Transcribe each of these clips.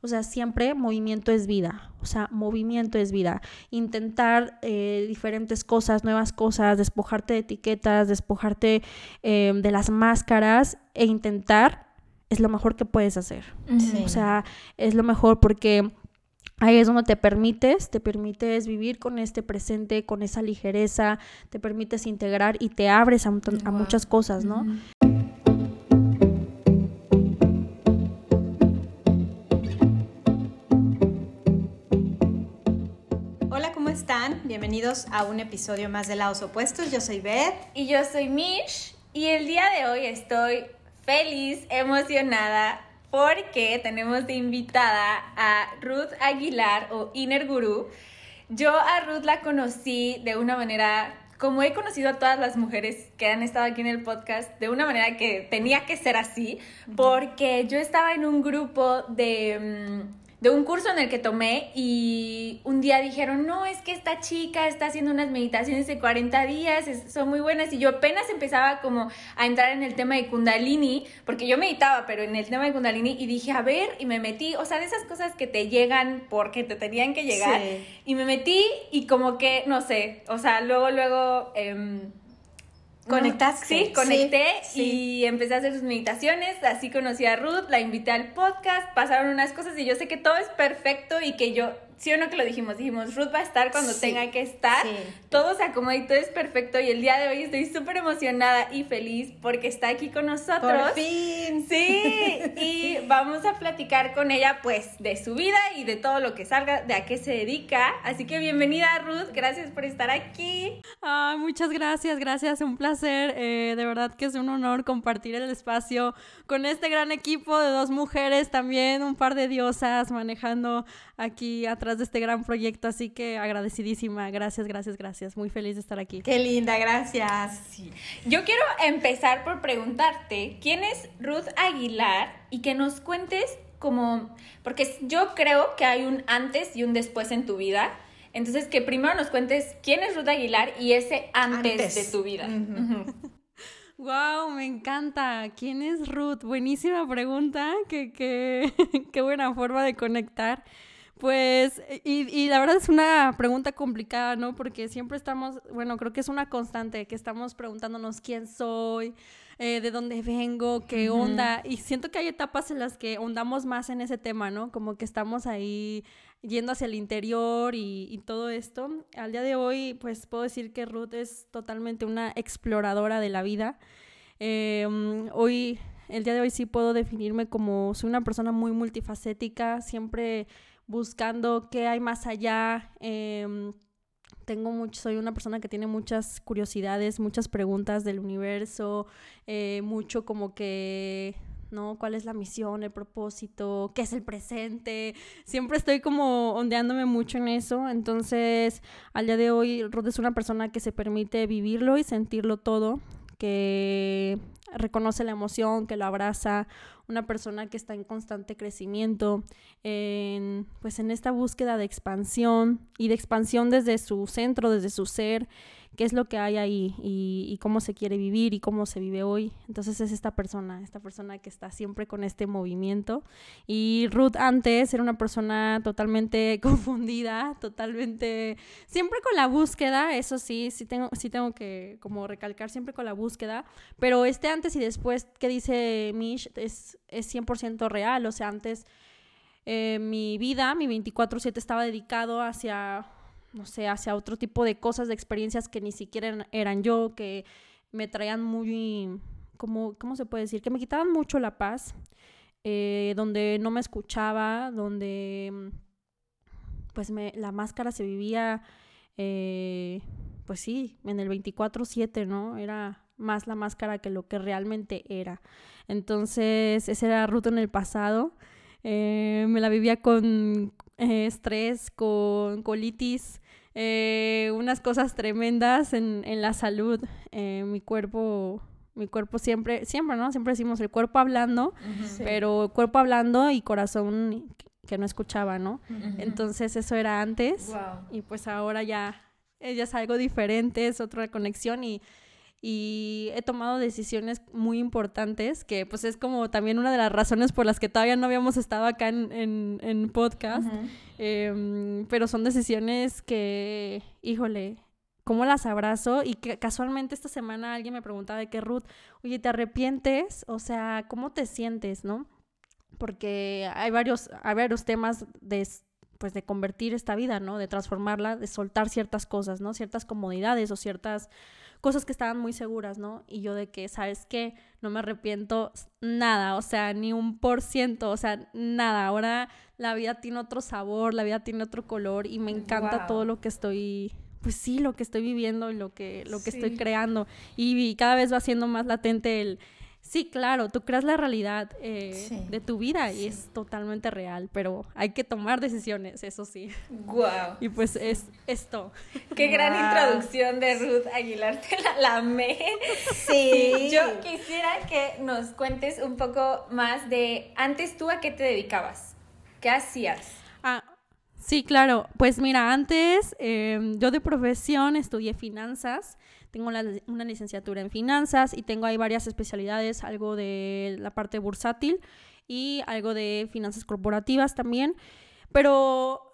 O sea, siempre movimiento es vida. O sea, movimiento es vida. Intentar eh, diferentes cosas, nuevas cosas, despojarte de etiquetas, despojarte eh, de las máscaras e intentar es lo mejor que puedes hacer. O sea, es lo mejor porque ahí es donde te permites, te permites vivir con este presente, con esa ligereza, te permites integrar y te abres a, muchas cosas, ¿no? Bienvenidos a un episodio más de Lados Opuestos. Yo soy Beth. Y yo soy Mish. Y el día de hoy estoy feliz, emocionada, porque tenemos de invitada a Ruth Aguilar o Inner Guru. Yo a Ruth la conocí de una manera, como he conocido a todas las mujeres que han estado aquí en el podcast, de una manera que tenía que ser así, porque yo estaba en un grupo de... Mm, de un curso en el que tomé y un día dijeron, no, es que esta chica está haciendo unas meditaciones de 40 días, son muy buenas y yo apenas empezaba como a entrar en el tema de kundalini, porque yo meditaba, pero en el tema de kundalini y dije, a ver, y me metí, o sea, de esas cosas que te llegan porque te tenían que llegar, y me metí y como que, no sé, o sea, luego, luego... Eh, Conectaste. Sí, conecté y empecé a hacer sus meditaciones. Así conocí a Ruth, la invité al podcast, pasaron unas cosas y yo sé que todo es perfecto y que yo sí o no que lo dijimos, dijimos, Ruth va a estar cuando tenga que estar, todo se acomoda y todo es perfecto y el día de hoy estoy súper emocionada y feliz porque está aquí con nosotros. Por fin. Sí, y vamos a platicar con ella pues de su vida y de todo lo que salga, de a qué se dedica. Así que bienvenida Ruth, gracias por estar aquí. muchas gracias, gracias, un placer, eh, de verdad que es un honor compartir el espacio con este gran equipo de dos mujeres, también un par de diosas manejando aquí atrás de este gran proyecto, así que agradecidísima, gracias, gracias, gracias, muy feliz de estar aquí. Qué linda, gracias. Yo quiero empezar por preguntarte, ¿quién es Ruth Aguilar? Y que nos cuentes como, porque yo creo que hay un antes y un después en tu vida. Entonces, que primero nos cuentes quién es Ruth Aguilar y ese antes, de tu vida. Wow, me encanta. ¿Quién es Ruth? Buenísima pregunta. Qué, qué, qué buena forma de conectar. Pues, y, y, la verdad es una pregunta complicada, ¿no? Porque siempre estamos, bueno, creo que es una constante, que estamos preguntándonos quién soy, eh, de dónde vengo, qué onda. Y siento que hay etapas en las que ondamos más en ese tema, ¿no? Como que estamos ahí yendo hacia el interior y, y todo esto. Al día de hoy, pues puedo decir que Ruth es totalmente una exploradora de la vida. Em, hoy, el día de hoy sí puedo definirme como soy una persona muy multifacética, siempre buscando qué hay más allá. Em, tengo mucho, soy una persona que tiene muchas curiosidades, muchas preguntas del universo, eh, mucho como que, ¿no? ¿Cuál es la misión, el propósito? ¿Qué es el presente? Siempre estoy como ondeándome mucho en eso. Entonces, al día de hoy, Ruth es una persona que se permite vivirlo y sentirlo todo, que reconoce la emoción, que lo abraza, una persona que está en constante crecimiento, en, pues en esta búsqueda de expansión y de expansión desde su centro, desde su ser, qué es lo que hay ahí y, cómo se quiere vivir y cómo se vive hoy. Entonces es esta persona, esta persona que está siempre con este movimiento. Y Ruth antes era una persona totalmente confundida, totalmente, siempre con la búsqueda, eso sí, sí tengo, sí tengo que como recalcar siempre con la búsqueda, pero este antes y después que dice Mish es, es 100% real, o sea, antes... Eh, mi vida, mi 24/7 estaba dedicado hacia no sé, hacia otro tipo de cosas, de experiencias que ni siquiera eran yo, que me traían muy, como, ¿cómo se puede decir? Que me quitaban mucho la paz, eh, donde no me escuchaba, donde pues me, la máscara se vivía, eh, pues sí, en el 24/7, ¿no? Era más la máscara que lo que realmente era. Entonces, esa era ruta en el pasado. Eh, me la vivía con estrés, con colitis, eh, unas cosas tremendas en, en la salud. mi cuerpo, mi cuerpo siempre, siempre, ¿no? Siempre decimos el cuerpo hablando, pero cuerpo hablando y corazón que no escuchaba, ¿no? Entonces eso era antes y pues ahora ya, ya es algo diferente, es otra conexión y y he tomado decisiones muy importantes, que pues es como también una de las razones por las que todavía no habíamos estado acá en, en, podcast, em, pero son decisiones que, híjole, ¿cómo las abrazo? Y que casualmente esta semana alguien me preguntaba de qué Ruth, oye, ¿te arrepientes? O sea, ¿cómo te sientes, no? Porque hay varios, hay varios temas de pues de convertir esta vida, ¿no? De transformarla, de soltar ciertas cosas, ¿no? Ciertas comodidades o ciertas cosas que estaban muy seguras, ¿no? Y yo de que, ¿sabes qué? No me arrepiento nada, o sea, ni un por ciento, o sea, nada. Ahora la vida tiene otro sabor, la vida tiene otro color y me encanta todo lo que estoy pues sí, lo que estoy viviendo y lo que, lo que estoy creando. y, cada vez va siendo más latente el, Sí, claro, tú creas la realidad eh, de tu vida y es totalmente real, pero hay que tomar decisiones, eso sí. Wow. Y pues es esto. Qué gran introducción de Ruth Aguilar, te la amé. Sí. Yo quisiera que nos cuentes un poco más de antes tú a qué te dedicabas, qué hacías. Ah, sí, claro. Pues mira, antes em, yo de profesión estudié finanzas tengo una licenciatura en finanzas y tengo ahí varias especialidades, algo de la parte bursátil y algo de finanzas corporativas también. Pero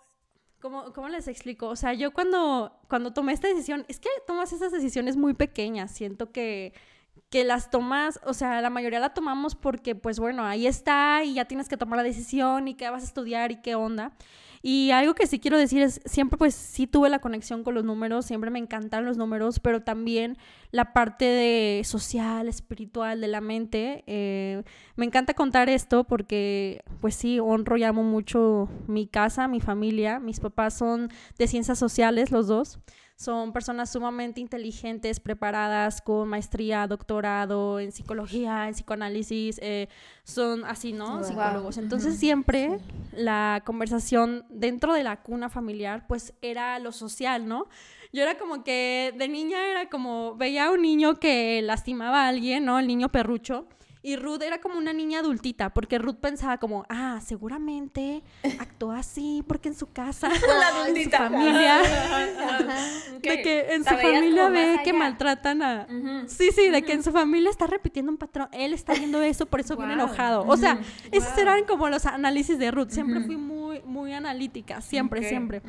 ¿Cómo, ¿Cómo, les explico? O sea, yo cuando, cuando tomé esta decisión, es que tomas esas decisiones muy pequeñas, siento que, que las tomas, o sea, la mayoría la tomamos porque, pues bueno, ahí está y ya tienes que tomar la decisión y qué vas a estudiar y qué onda. Y algo que sí quiero decir es, siempre pues sí tuve la conexión con los números, siempre me encantan los números, pero también la parte de social, espiritual, de la mente. Eh, me encanta contar esto porque pues sí, honro y amo mucho mi casa, mi familia. Mis papás son de ciencias sociales, los dos. Son personas sumamente inteligentes, preparadas, con maestría, doctorado en psicología, en psicoanálisis, eh, son así, ¿no? Psicólogos. Entonces siempre la conversación dentro de la cuna familiar, pues era lo social, ¿no? Yo era como que de niña era como, veía a un niño que lastimaba a alguien, ¿no? El niño perrucho. Y Ruth era como una niña adultita, porque Ruth pensaba como, ah, seguramente actuó así, porque en su casa, en su familia, de que en su familia ve que maltratan a... Sí, sí, de que en su familia está repitiendo un patrón, él está viendo eso, por eso viene enojado. O sea, esos eran como los análisis de Ruth, siempre fui muy, muy analítica, siempre, siempre.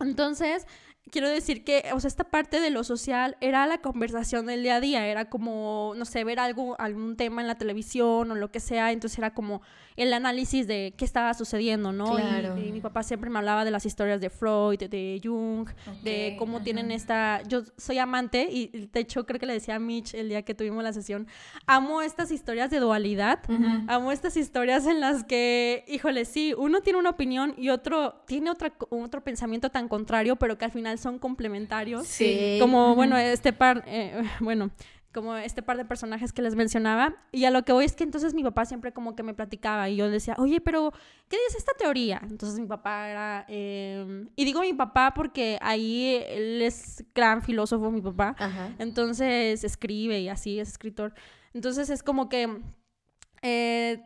Entonces, quiero decir que, o sea, esta parte de lo social era la conversación del día a día, era como, no sé, ver algo, algún tema en la televisión o lo que sea, entonces era como el análisis de qué estaba sucediendo, ¿no? Claro. Y, mi papá siempre me hablaba de las historias de Freud, de, Jung, de cómo tienen esta, yo soy amante y de hecho creo que le decía a Mitch el día que tuvimos la sesión, amo estas historias de dualidad, amo estas historias en las que, híjole, sí, uno tiene una opinión y otro tiene otra, otro pensamiento tan contrario, pero que al final son complementarios. Sí. Como, bueno, este par, eh, bueno, como este par de personajes que les mencionaba. Y a lo que voy es que entonces mi papá siempre como que me platicaba y yo decía, oye, pero ¿qué dice esta teoría? Entonces mi papá era... Em, y digo mi papá porque ahí él es gran filósofo, mi papá. Entonces escribe y así es escritor. Entonces es como que... Eh,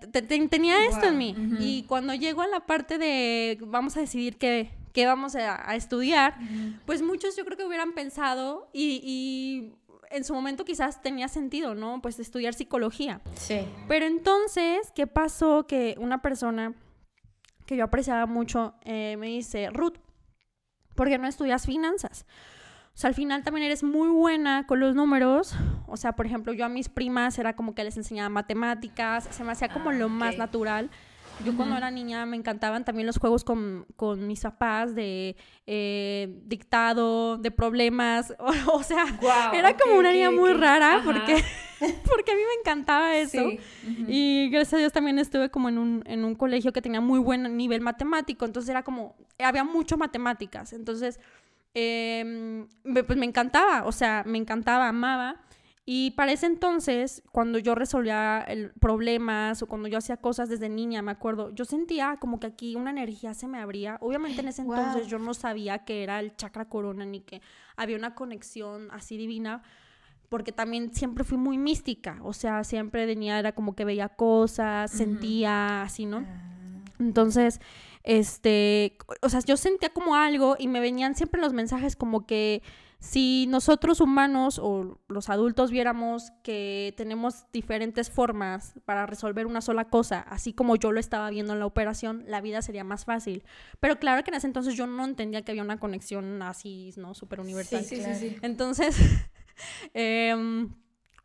tenía esto en mí. Y cuando llego a la parte de vamos a decidir qué, qué vamos a, estudiar, pues muchos yo creo que hubieran pensado y, en su momento quizás tenía sentido, ¿no? Pues estudiar psicología. Sí. Pero entonces, ¿qué pasó? Que una persona que yo apreciaba mucho eh, me dice, Ruth, ¿por qué no estudias finanzas? O sea, al final también eres muy buena con los números. O sea, por ejemplo, yo a mis primas era como que les enseñaba matemáticas, se me hacía como ah, lo más natural. Yo cuando era niña me encantaban también los juegos con, con mis papás de eh, dictado, de problemas. O, sea, era como una niña muy rara porque, porque a mí me encantaba eso. Y gracias a Dios también estuve como en un, en un colegio que tenía muy buen nivel matemático. Entonces era como, había mucho matemáticas. Entonces, eh, pues me encantaba, o sea, me encantaba, amaba. Y para ese entonces, cuando yo resolvía el, problemas o cuando yo hacía cosas desde niña, me acuerdo, yo sentía como que aquí una energía se me abría. Obviamente en ese entonces yo no sabía que era el chakra corona ni que había una conexión así divina, porque también siempre fui muy mística, o sea, siempre de niña era como que veía cosas, sentía así, ¿no? Ah. Entonces, este, o sea, yo sentía como algo y me venían siempre los mensajes como que si nosotros humanos o los adultos viéramos que tenemos diferentes formas para resolver una sola cosa, así como yo lo estaba viendo en la operación, la vida sería más fácil. Pero claro que en ese entonces yo no entendía que había una conexión así, ¿no? Súper universal. Sí, sí, sí. Entonces, em,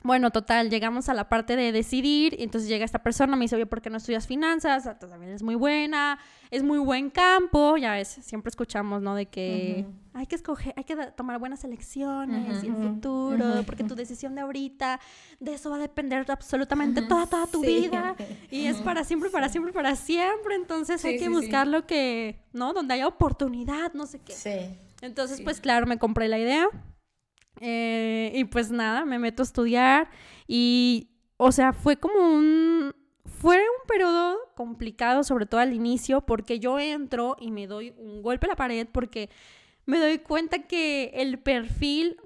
bueno, total, llegamos a la parte de decidir, y entonces llega esta persona, me dice, oye, ¿por qué no estudias finanzas? Ah, también es muy buena, es muy buen campo, ya ves, siempre escuchamos, ¿no? De que hay que escoger, hay que tomar buenas elecciones y el futuro, porque tu decisión de ahorita, de eso va a depender absolutamente toda, toda tu vida, y es para siempre, para siempre, para siempre, entonces hay que buscar lo que, ¿no? Donde haya oportunidad, no sé qué. Sí. Entonces, pues claro, me compré la idea. Eh, y pues nada, me meto a estudiar y, o sea, fue como un... Fue un periodo complicado, sobre todo al inicio, porque yo entro y me doy un golpe a la pared porque me doy cuenta que el perfil,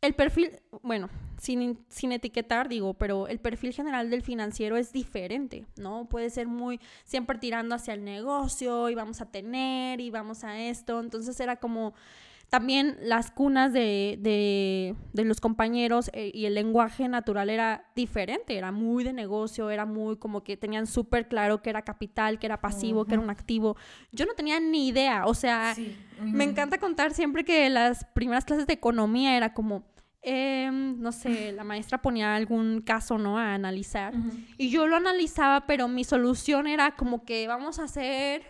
el perfil, bueno, sin, sin, etiquetar, digo, pero el perfil general del financiero es diferente, ¿no? Puede ser muy siempre tirando hacia el negocio y vamos a tener y vamos a esto. Entonces era como también las cunas de, de, los compañeros eh, y el lenguaje natural era diferente, era muy de negocio, era muy como que tenían súper claro que era capital, que era pasivo, que era un activo. Yo no tenía ni idea, o sea, me encanta contar siempre que las primeras clases de economía era como... Em, no sé, la maestra ponía algún caso, ¿no? A analizar. Y yo lo analizaba, pero mi solución era como que vamos a hacer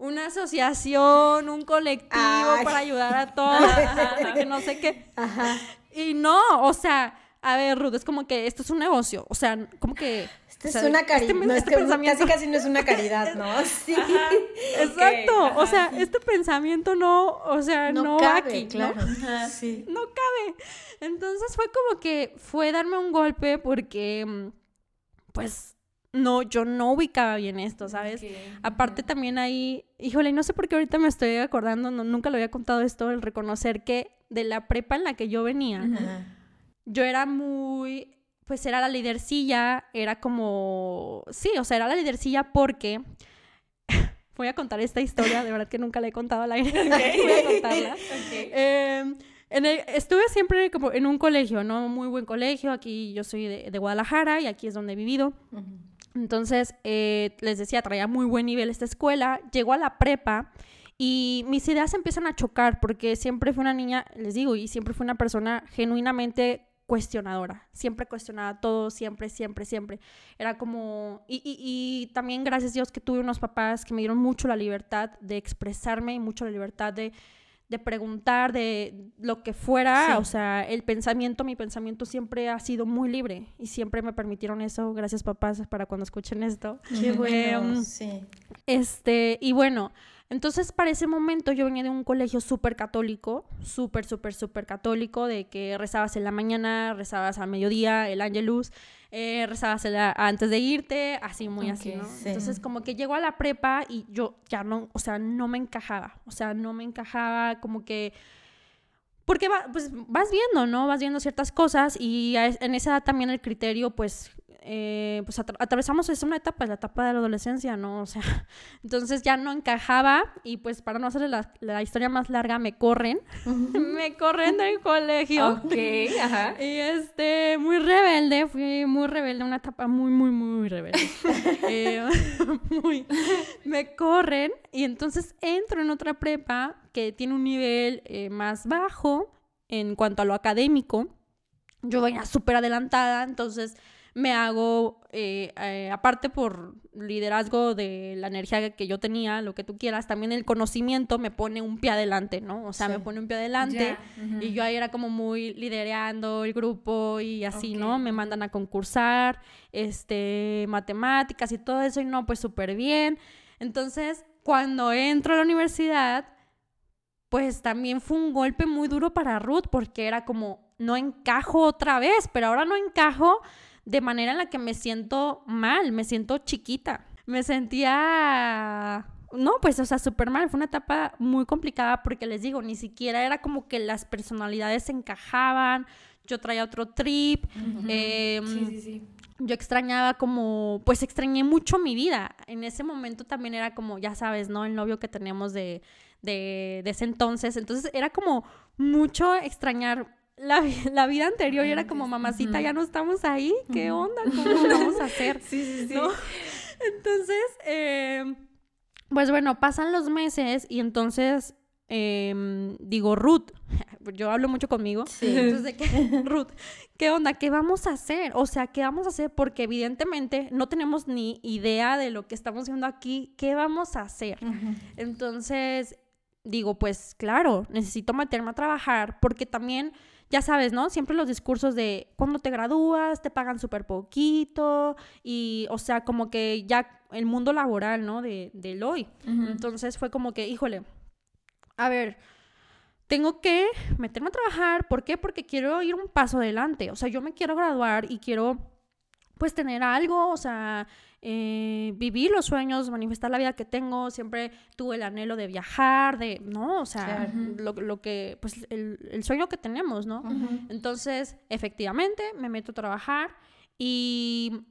una asociación, un colectivo para ayudar a todos, que no sé qué. Y no, o sea, a ver, Ruth, es como que esto es un negocio, o sea, como que... Esto es una caridad, este, este pensamiento... casi casi no es una caridad, ¿no? Sí. Exacto, o sea, este pensamiento no, o sea, no, cabe, va aquí, claro. ¿no? Sí. No cabe. Entonces fue como que fue darme un golpe porque, mm, pues, no, yo no ubicaba bien esto, ¿sabes? Aparte también ahí, híjole, no sé por qué ahorita me estoy acordando, nunca lo había contado esto, el reconocer que de la prepa en la que yo venía, yo era muy, pues era la lidercilla, era como, sí, o sea, era la lidercilla porque, voy a contar esta historia, de verdad que nunca la he contado al aire, voy a contarla. Em, estuve siempre como en un colegio, ¿no? Muy buen colegio. Aquí yo soy de, Guadalajara y aquí es donde he vivido. Entonces, eh, les decía, traía muy buen nivel esta escuela, llegó a la prepa y mis ideas empiezan a chocar porque siempre fue una niña, les digo, y siempre fue una persona genuinamente cuestionadora, siempre cuestionaba todo, siempre, siempre, siempre. Era como, y, y, y, también gracias a Dios que tuve unos papás que me dieron mucho la libertad de expresarme y mucho la libertad de de preguntar, de lo que fuera, o sea, el pensamiento, mi pensamiento siempre ha sido muy libre y siempre me permitieron eso, gracias papás para cuando escuchen esto. Qué bueno, em, sí. Este, y bueno, entonces para ese momento yo venía de un colegio súper católico, súper, súper, súper católico, de que rezabas en la mañana, rezabas al mediodía, el ángelus, eh, rezabas antes de irte, así muy así, ¿no? Entonces como que llegó a la prepa y yo ya no, o sea, no me encajaba, o sea, no me encajaba como que... Porque pues vas viendo, ¿no? Vas viendo ciertas cosas y en esa edad también el criterio, pues, eh, pues atravesamos es una etapa, la etapa de la adolescencia, ¿no? O sea, entonces ya no encajaba y pues para no hacerle la, historia más larga me corren, me corren del colegio. Ok, ajá. Y este, muy rebelde, fui muy rebelde, una etapa muy, muy, muy rebelde. Eh, muy, me corren y entonces entro en otra prepa que tiene un nivel eh, más bajo en cuanto a lo académico. Yo venía súper adelantada, entonces me hago, eh, eh, aparte por liderazgo de la energía que yo tenía, lo que tú quieras, también el conocimiento me pone un pie adelante, ¿no? O sea, me pone un pie adelante y yo ahí era como muy lidereando el grupo y así, ¿no? Me mandan a concursar, este, matemáticas y todo eso y no, pues súper bien. Entonces, cuando entro a la universidad, pues también fue un golpe muy duro para Ruth porque era como, no encajo otra vez, pero ahora no encajo de manera en la que me siento mal, me siento chiquita. Me sentía no, pues, o sea, súper mal. Fue una etapa muy complicada porque les digo, ni siquiera era como que las personalidades se encajaban. Yo traía otro trip. Em, sí, sí, sí. yo extrañaba como, pues extrañé mucho mi vida. En ese momento también era como, ya sabes, ¿no? El novio que teníamos de, de, ese entonces. Entonces era como mucho extrañar la, la vida anterior era como, mamacita, ya no estamos ahí, ¿qué onda? ¿Cómo lo vamos a hacer? Sí, sí, sí. Entonces, eh, pues bueno, pasan los meses y entonces Em, digo, Ruth, yo hablo mucho conmigo, entonces de que, Ruth, ¿qué onda? ¿Qué vamos a hacer? O sea, ¿qué vamos a hacer? Porque evidentemente no tenemos ni idea de lo que estamos haciendo aquí, ¿qué vamos a hacer? Entonces, digo, pues claro, necesito meterme a trabajar porque también, ya sabes, ¿no? Siempre los discursos de cuando te gradúas, te pagan súper poquito y, o sea, como que ya el mundo laboral, ¿no? De, del hoy. Entonces fue como que, híjole, a ver, tengo que meterme a trabajar. ¿Por qué? Porque quiero ir un paso adelante. O sea, yo me quiero graduar y quiero pues tener algo, o sea, eh, vivir los sueños, manifestar la vida que tengo. Siempre tuve el anhelo de viajar, de, ¿no? O sea, lo, que, pues el, sueño que tenemos, ¿no? Entonces, efectivamente, me meto a trabajar y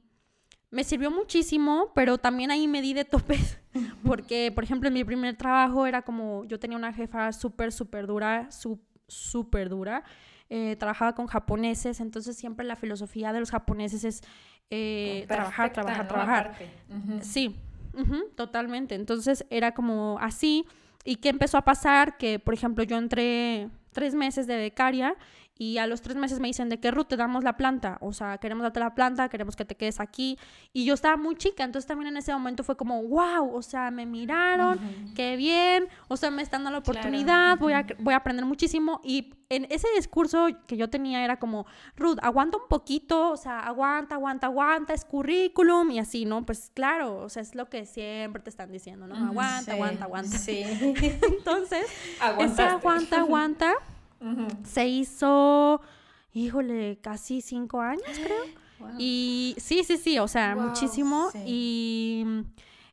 me sirvió muchísimo, pero también ahí me di de topes, porque, por ejemplo, en mi primer trabajo era como, yo tenía una jefa súper, súper dura, súper dura, eh, trabajaba con japoneses, entonces siempre la filosofía de los japoneses es eh, trabajar, trabajar, trabajar. Sí, totalmente. Entonces era como así. ¿Y qué empezó a pasar? Que, por ejemplo, yo entré tres meses de becaria y a los tres meses me dicen, ¿de qué ruta te damos la planta? O sea, queremos darte la planta, queremos que te quedes aquí. Y yo estaba muy chica, entonces también en ese momento fue como, wow, o sea, me miraron, qué bien, o sea, me están dando la oportunidad, voy, a, voy a aprender muchísimo. Y en ese discurso que yo tenía era como, Ruth, aguanta un poquito, o sea, aguanta, aguanta, aguanta, es currículum y así, ¿no? Pues claro, o sea, es lo que siempre te están diciendo, ¿no? Aguanta, aguanta, aguanta. Sí. Entonces, ese aguanta, aguanta se hizo, híjole, casi cinco años, creo. Y sí, sí, sí, o sea, muchísimo. Y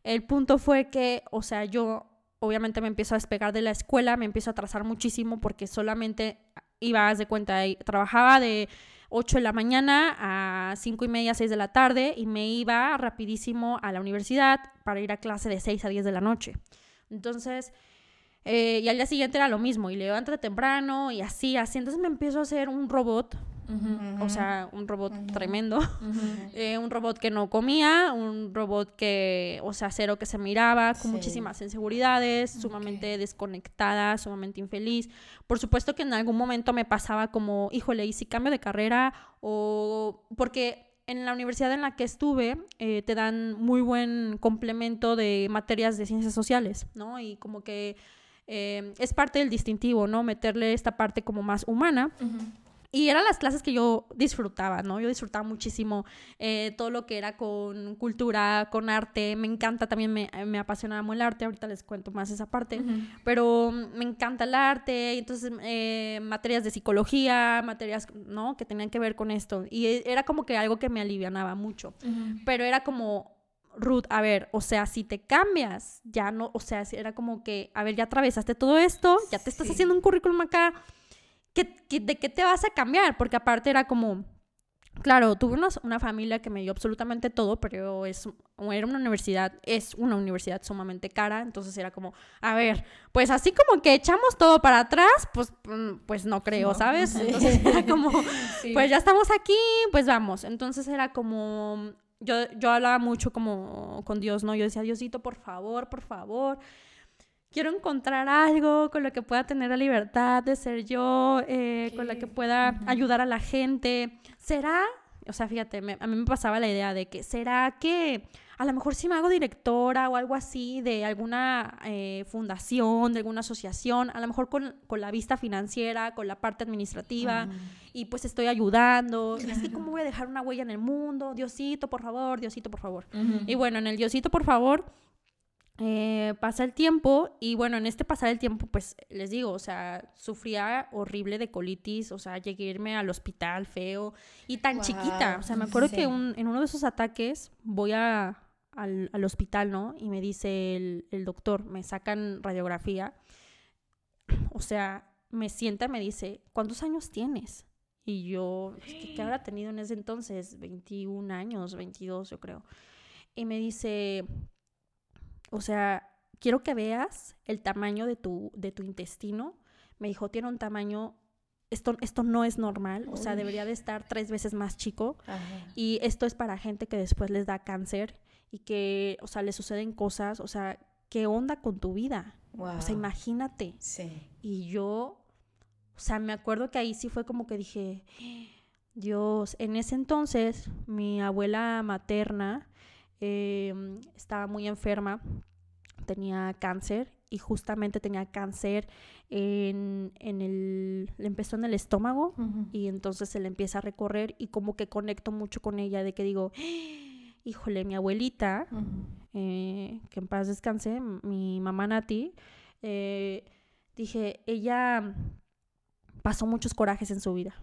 el punto fue que, o sea, yo obviamente me empiezo a despegar de la escuela, me empiezo a atrasar muchísimo porque solamente iba, de cuenta, trabajaba de 8 de la mañana a 5 y media, 6 de la tarde y me iba rapidísimo a la universidad para ir a clase de 6 a 10 de la noche. Entonces, eh, y al día siguiente era lo mismo, y levántate temprano y así, así. Entonces me empiezo a hacer un robot, o sea, un robot tremendo, eh, un robot que no comía, un robot que, o sea, cero que se miraba, con muchísimas inseguridades, sumamente desconectada, sumamente infeliz. Por supuesto que en algún momento me pasaba como, híjole, ¿y si cambio de carrera? O porque en la universidad en la que estuve eh, te dan muy buen complemento de materias de ciencias sociales, ¿no? Y como que eh, es parte del distintivo, ¿no? Meterle esta parte como más humana. Y eran las clases que yo disfrutaba, ¿no? Yo disfrutaba muchísimo eh, todo lo que era con cultura, con arte. Me encanta, también me, me apasionaba el arte. Ahorita les cuento más esa parte. Pero me encanta el arte. Entonces, eh, materias de psicología, materias, ¿no? Que tenían que ver con esto. Y era como que algo que me alivianaba mucho. Pero era como Ruth, a ver, o sea, si te cambias, ya no, o sea, era como que, a ver, ya atravesaste todo esto, ya te estás haciendo un currículum acá, ¿qué, de qué te vas a cambiar? Porque aparte era como, claro, tuve una, una, familia que me dio absolutamente todo, pero es, era una universidad, es una universidad sumamente cara, entonces era como, a ver, pues así como que echamos todo para atrás, pues, mm, pues no creo, ¿sabes? Entonces era como, pues ya estamos aquí, pues vamos. Entonces era como, yo, yo hablaba mucho como con Dios, ¿no? Yo decía, Diosito, por favor, por favor, quiero encontrar algo con lo que pueda tener la libertad de ser yo, eh, con la que pueda ayudar a la gente. ¿Será? O sea, fíjate, a mí me pasaba la idea de que, ¿será que a lo mejor si me hago directora o algo así de alguna eh, fundación, de alguna asociación, a lo mejor con, con, la vista financiera, con la parte administrativa, y pues estoy ayudando. Y así como voy a dejar una huella en el mundo, Diosito, por favor, Diosito, por favor. Y bueno, en el Diosito, por favor, eh, pasa el tiempo y bueno, en este pasar el tiempo, pues les digo, o sea, sufría horrible de colitis, o sea, llegué a irme al hospital feo y tan chiquita. O sea, me acuerdo que en uno de esos ataques voy a, al, al hospital, ¿no? Y me dice el, el, doctor, me sacan radiografía. O sea, me sienta y me dice, ¿cuántos años tienes? Y yo, pues, ¿qué, qué habrá tenido en ese entonces? 21 años, 22 yo creo. Y me dice, o sea, quiero que veas el tamaño de tu, de tu intestino. Me dijo, tiene un tamaño, esto, esto no es normal, o sea, debería de estar tres veces más chico. Ajá. Y esto es para gente que después les da cáncer y que, o sea, le suceden cosas, o sea, ¿qué onda con tu vida? Wow. O sea, imagínate. Sí. Y yo, o sea, me acuerdo que ahí sí fue como que dije, Dios, en ese entonces mi abuela materna eh, estaba muy enferma, tenía cáncer y justamente tenía cáncer en, en el, le empezó en el estómago y entonces se le empieza a recorrer y como que conecto mucho con ella de que digo, híjole, mi abuelita, eh, que en paz descanse, mi mamá Nati, eh, dije, ella pasó muchos corajes en su vida.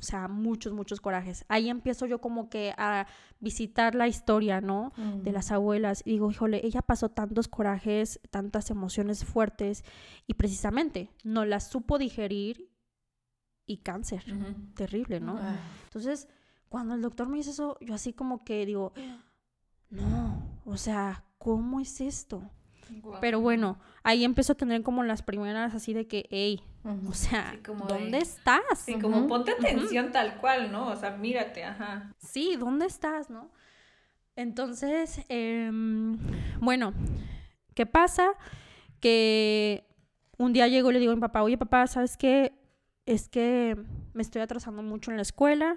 O sea, muchos, muchos corajes. Ahí empiezo yo como que a visitar la historia, ¿no? De las abuelas. Y digo, híjole, ella pasó tantos corajes, tantas emociones fuertes y precisamente no las supo digerir y cáncer. Terrible, ¿no? Ah. Entonces, cuando el doctor me dice eso, yo así como que digo, no, o sea, ¿cómo es esto? Pero bueno, ahí empezó a tener como las primeras así de que, hey, o sea, Sí, como ¿dónde de- estás? Sí, como ponte atención tal cual, ¿no? O sea, mírate, ajá. Sí, ¿dónde estás, no? Entonces, em, bueno, ¿qué pasa? Que un día llego y le digo a mi papá, oye papá, ¿sabes qué? Es que me estoy atrasando mucho en la escuela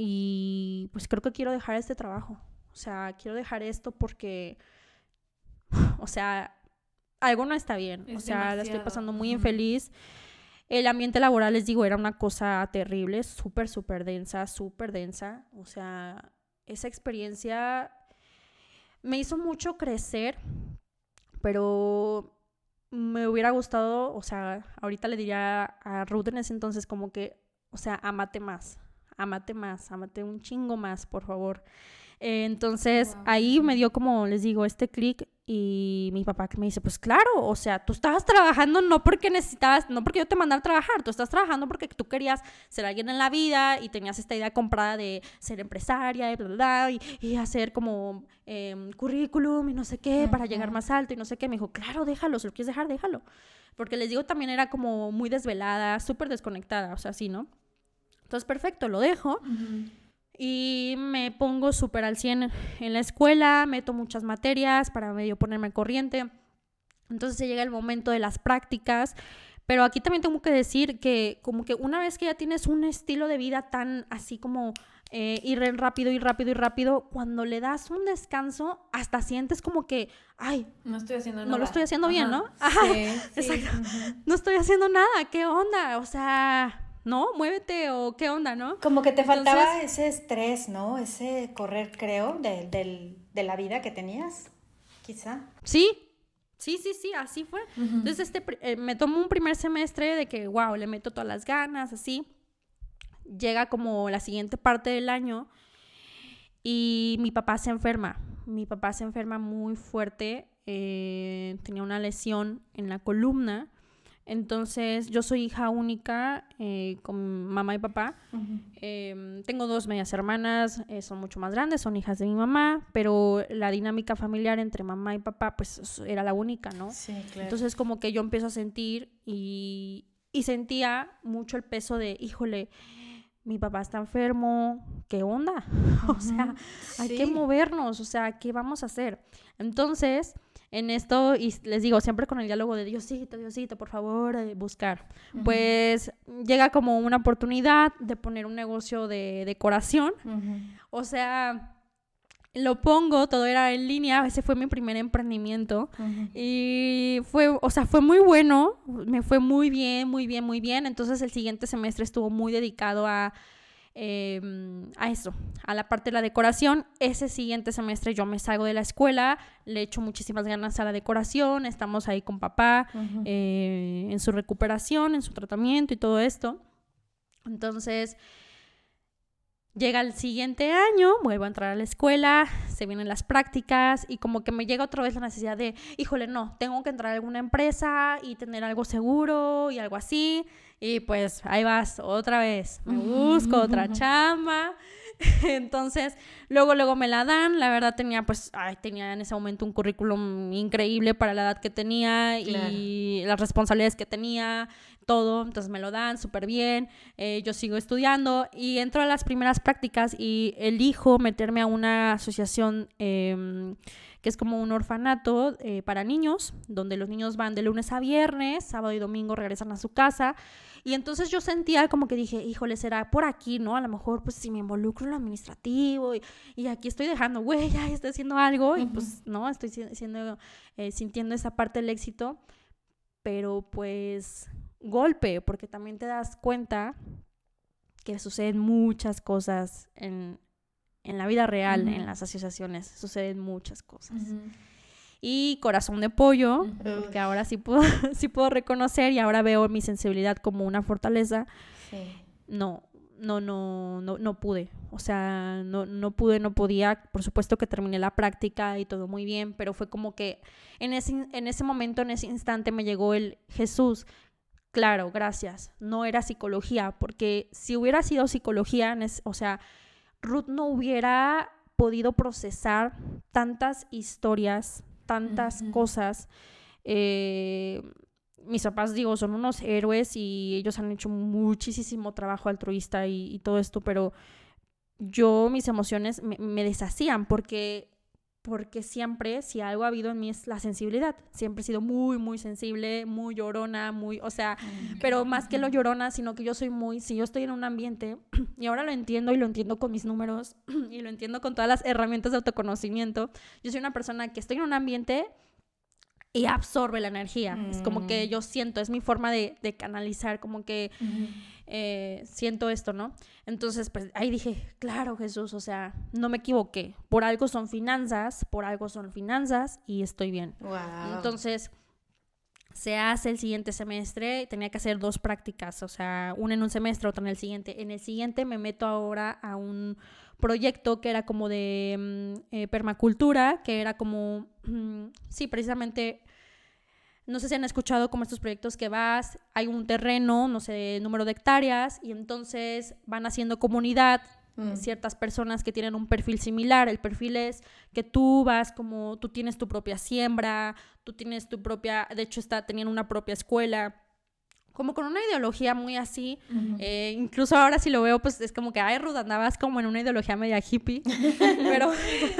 y pues creo que quiero dejar este trabajo. O sea, quiero dejar esto porque, o sea, algo no está bien. o sea, la estoy pasando muy infeliz. El ambiente laboral, les digo, era una cosa terrible, súper, súper densa, súper densa. O sea, esa experiencia me hizo mucho crecer, pero me hubiera gustado, o sea, ahorita le diría a Ruth en ese entonces como que, o sea, amate más, amate más, amate un chingo más, por favor. Eh, entonces Wow. ahí me dio como, les digo, este clic y mi papá que me dice, pues claro, o sea, tú estabas trabajando no porque necesitabas, no porque yo te mandara a trabajar, tú estás trabajando porque tú querías ser alguien en la vida y tenías esta idea comprada de ser empresaria y bla, bla, bla, y, y hacer como em, currículum y no sé qué para llegar más alto y no sé qué. Me dijo, claro, déjalo, si lo quieres dejar, déjalo. Porque les digo, también era como muy desvelada, súper desconectada, o sea, sí, ¿no? Entonces, perfecto, lo dejo. Y me pongo súper al 100 en la escuela, meto muchas materias para medio ponerme corriente. Entonces se llega el momento de las prácticas. Pero aquí también tengo que decir que como que una vez que ya tienes un estilo de vida tan así como eh, ir rápido y rápido y rápido, cuando le das un descanso, hasta sientes como que, ay, No estoy haciendo nada. no lo estoy haciendo bien. ¿no? Ajá, Sí, sí. exacto. No estoy haciendo nada, ¿qué onda? O sea, ¿no? Muévete o qué onda, ¿no? Como que te faltaba Entonces- ese estrés, ¿no? Ese correr, creo, de, del- de la vida que tenías, quizá. Sí, sí, sí, sí, así fue. Entonces este, eh, me tomo un primer semestre de que, wow, le meto todas las ganas, así. Llega como la siguiente parte del año y mi papá se enferma. Mi papá se enferma muy fuerte, eh, tenía una lesión en la columna. Entonces yo soy hija única eh, con mamá y papá. Eh, tengo dos medias hermanas, eh, son mucho más grandes, son hijas de mi mamá, pero la dinámica familiar entre mamá y papá pues era la única, ¿no? Sí, claro. Entonces como que yo empiezo a sentir y, y sentía mucho el peso de, híjole, mi papá está enfermo, ¿qué onda? o sea, hay que movernos, o sea, ¿qué vamos a hacer? Entonces, en esto, y les digo, siempre con el diálogo de Diosito, Diosito, por favor, eh, buscar. Pues llega como una oportunidad de poner un negocio de decoración. O sea, lo pongo, todo era en línea, ese fue mi primer emprendimiento. Y fue, o sea, fue muy bueno, me fue muy bien, muy bien, muy bien. Entonces el siguiente semestre estuvo muy dedicado a, eh, a eso, a la parte de la decoración. Ese siguiente semestre yo me salgo de la escuela, le echo muchísimas ganas a la decoración, estamos ahí con papá eh, en su recuperación, en su tratamiento y todo esto. Entonces, Llega el siguiente año, vuelvo a entrar a la escuela, se vienen las prácticas y como que me llega otra vez la necesidad de, híjole, no, tengo que entrar a alguna empresa y tener algo seguro y algo así. Y pues ahí vas, otra vez, me busco otra chamba. Entonces, luego, luego me la dan. La verdad tenía, pues, ay, tenía en ese momento un currículum increíble para la edad que tenía y las responsabilidades que tenía, todo. Entonces me lo dan súper bien. Eh, yo sigo estudiando y entro a las primeras prácticas y elijo meterme a una asociación em, que es como un orfanato eh, para niños, donde los niños van de lunes a viernes, sábado y domingo regresan a su casa. Y entonces yo sentía como que dije, híjole, será por aquí, ¿no? A lo mejor, pues si me involucro en lo administrativo y, aquí estoy dejando huella y estoy haciendo algo, y pues, ¿no? Estoy siendo, eh, sintiendo esa parte del éxito, pero pues golpe, porque también te das cuenta que suceden muchas cosas en, en la vida real, en las asociaciones, suceden muchas cosas. Y corazón de pollo, que ahora sí puedo, sí puedo reconocer y ahora veo mi sensibilidad como una fortaleza. No, no, no, no, no pude. O sea, no, no pude, no podía. Por supuesto que terminé la práctica y todo muy bien, pero fue como que en ese, en ese momento, en ese instante me llegó el Jesús. Claro, gracias. No era psicología, porque si hubiera sido psicología, o sea, Ruth no hubiera podido procesar tantas historias, tantas cosas. Eh, mis papás, digo, son unos héroes y ellos han hecho muchísimo trabajo altruista y, todo esto, pero yo mis emociones me deshacían porque porque siempre, si algo ha habido en mí es la sensibilidad. Siempre he sido muy, muy sensible, muy llorona, muy, o sea, pero más que lo llorona, sino que yo soy muy, si yo estoy en un ambiente, y ahora lo entiendo y lo entiendo con mis números, y lo entiendo con todas las herramientas de autoconocimiento, yo soy una persona que estoy en un ambiente y absorbe la energía. Es como que mm. yo siento, es mi forma de, canalizar, como que eh, siento esto, ¿no? Entonces, pues ahí dije, claro, Jesús, o sea, no me equivoqué. Por algo son finanzas, por algo son finanzas y estoy bien. Entonces, se hace el siguiente semestre, tenía que hacer dos prácticas, o sea, una en un semestre, otra en el siguiente. En el siguiente me meto ahora a un proyecto que era como de mm, eh, permacultura, que era como, mm, sí, precisamente, no sé si han escuchado como estos proyectos que vas, hay un terreno, no sé, número de hectáreas, y entonces van haciendo comunidad, mm. ciertas personas que tienen un perfil similar. El perfil es que tú vas como, tú tienes tu propia siembra, tú tienes tu propia, de hecho está teniendo una propia escuela como con una ideología muy así. Eh, incluso ahora si lo veo, pues es como que, ay, Ruth, andabas como en una ideología media hippie. pero,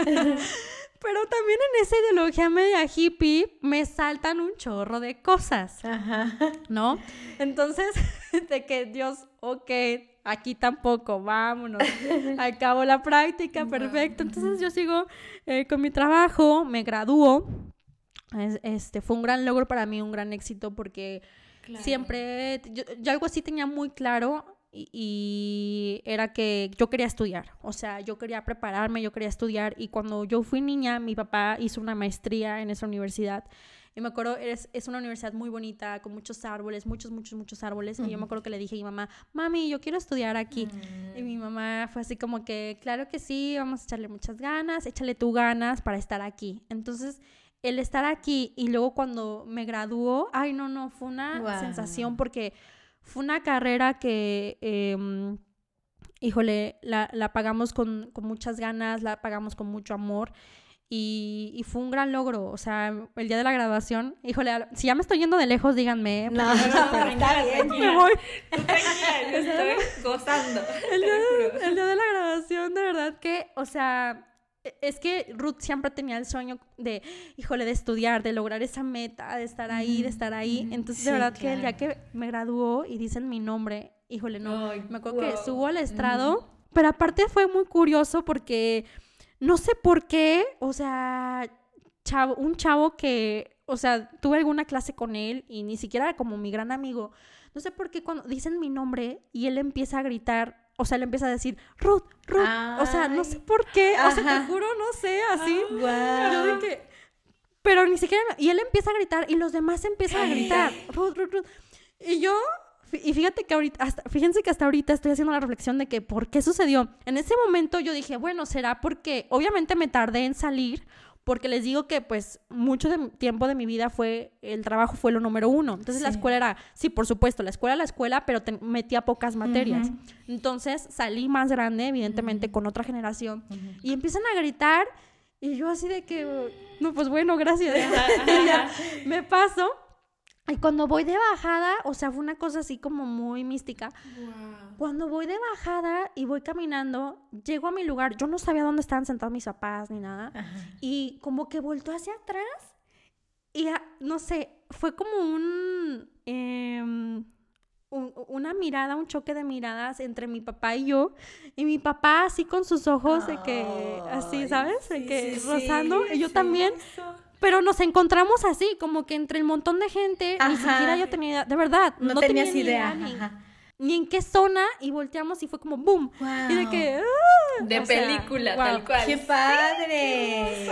pero también en esa ideología media hippie me saltan un chorro de cosas, ¿no? Entonces, de que Dios, ok, aquí tampoco, vámonos, acabo la práctica, perfecto. Entonces yo sigo eh, con mi trabajo, me gradúo. Este, fue un gran logro para mí, un gran éxito porque Siempre, yo, algo así tenía muy claro y, era que yo quería estudiar, o sea, yo quería prepararme, yo quería estudiar y cuando yo fui niña, mi papá hizo una maestría en esa universidad. Y me acuerdo, es, es una universidad muy bonita, con muchos árboles, muchos, muchos, muchos árboles. Y yo me acuerdo que le dije a mi mamá, mami, yo quiero estudiar aquí. Y mi mamá fue así como que, claro que sí, vamos a echarle muchas ganas, échale tú ganas para estar aquí. Entonces, el estar aquí y luego cuando me graduó, ay, no, no, fue una sensación porque fue una carrera que, em, híjole, la, la pagamos con, con, muchas ganas, la pagamos con mucho amor. Y, y, fue un gran logro, o sea, el día de la graduación, híjole, si ya me estoy yendo de lejos, díganme. No, no, no, está bien, me voy. estoy gozando. El día, el día de la graduación, de verdad que, o sea, es que Ruth siempre tenía el sueño de, híjole, de estudiar, de lograr esa meta, de estar ahí, de estar ahí. Entonces, de verdad que el día que me graduó y dicen mi nombre, híjole, no, me acuerdo que subo al estrado, pero aparte fue muy curioso porque no sé por qué, o sea, chavo, un chavo que, o sea, tuve alguna clase con él y ni siquiera era como mi gran amigo. No sé por qué cuando dicen mi nombre y él empieza a gritar o sea, le empieza a decir, Ruth, Ruth. o sea, no sé por qué. O sea, te juro, no sé, así. Yo pero ni siquiera. Y él empieza a gritar y los demás empiezan a gritar, Ruth, Ruth, Ruth. Y yo y fíjate que ahorita, hasta, fíjense que hasta ahorita estoy haciendo la reflexión de que por qué sucedió. En ese momento yo dije, bueno, será porque obviamente me tardé en salir, porque les digo que pues mucho de, tiempo de mi vida fue, el trabajo fue lo número uno. Entonces la escuela era, sí, por supuesto, la escuela la escuela, pero metía pocas materias. Entonces salí más grande, evidentemente, con otra generación. Y empiezan a gritar y yo así de que, no, pues bueno, gracias. me paso y cuando voy de bajada, o sea, fue una cosa así como muy mística. Cuando voy de bajada y voy caminando, llego a mi lugar. Yo no sabía dónde estaban sentados mis papás ni nada. Y como que vuelto hacia atrás y no sé, fue como em, un, una mirada, un choque de miradas entre mi papá y yo. Y mi papá así con sus ojos de que, así, ¿sabes? De que rozando. y yo también. Pero nos encontramos así, como que entre el montón de gente, ni siquiera yo tenía, de verdad, no, tenías idea, ni, en qué zona, y volteamos y fue como boom. Y de que. ¡ah! de película, tal cual. ¡Qué padre!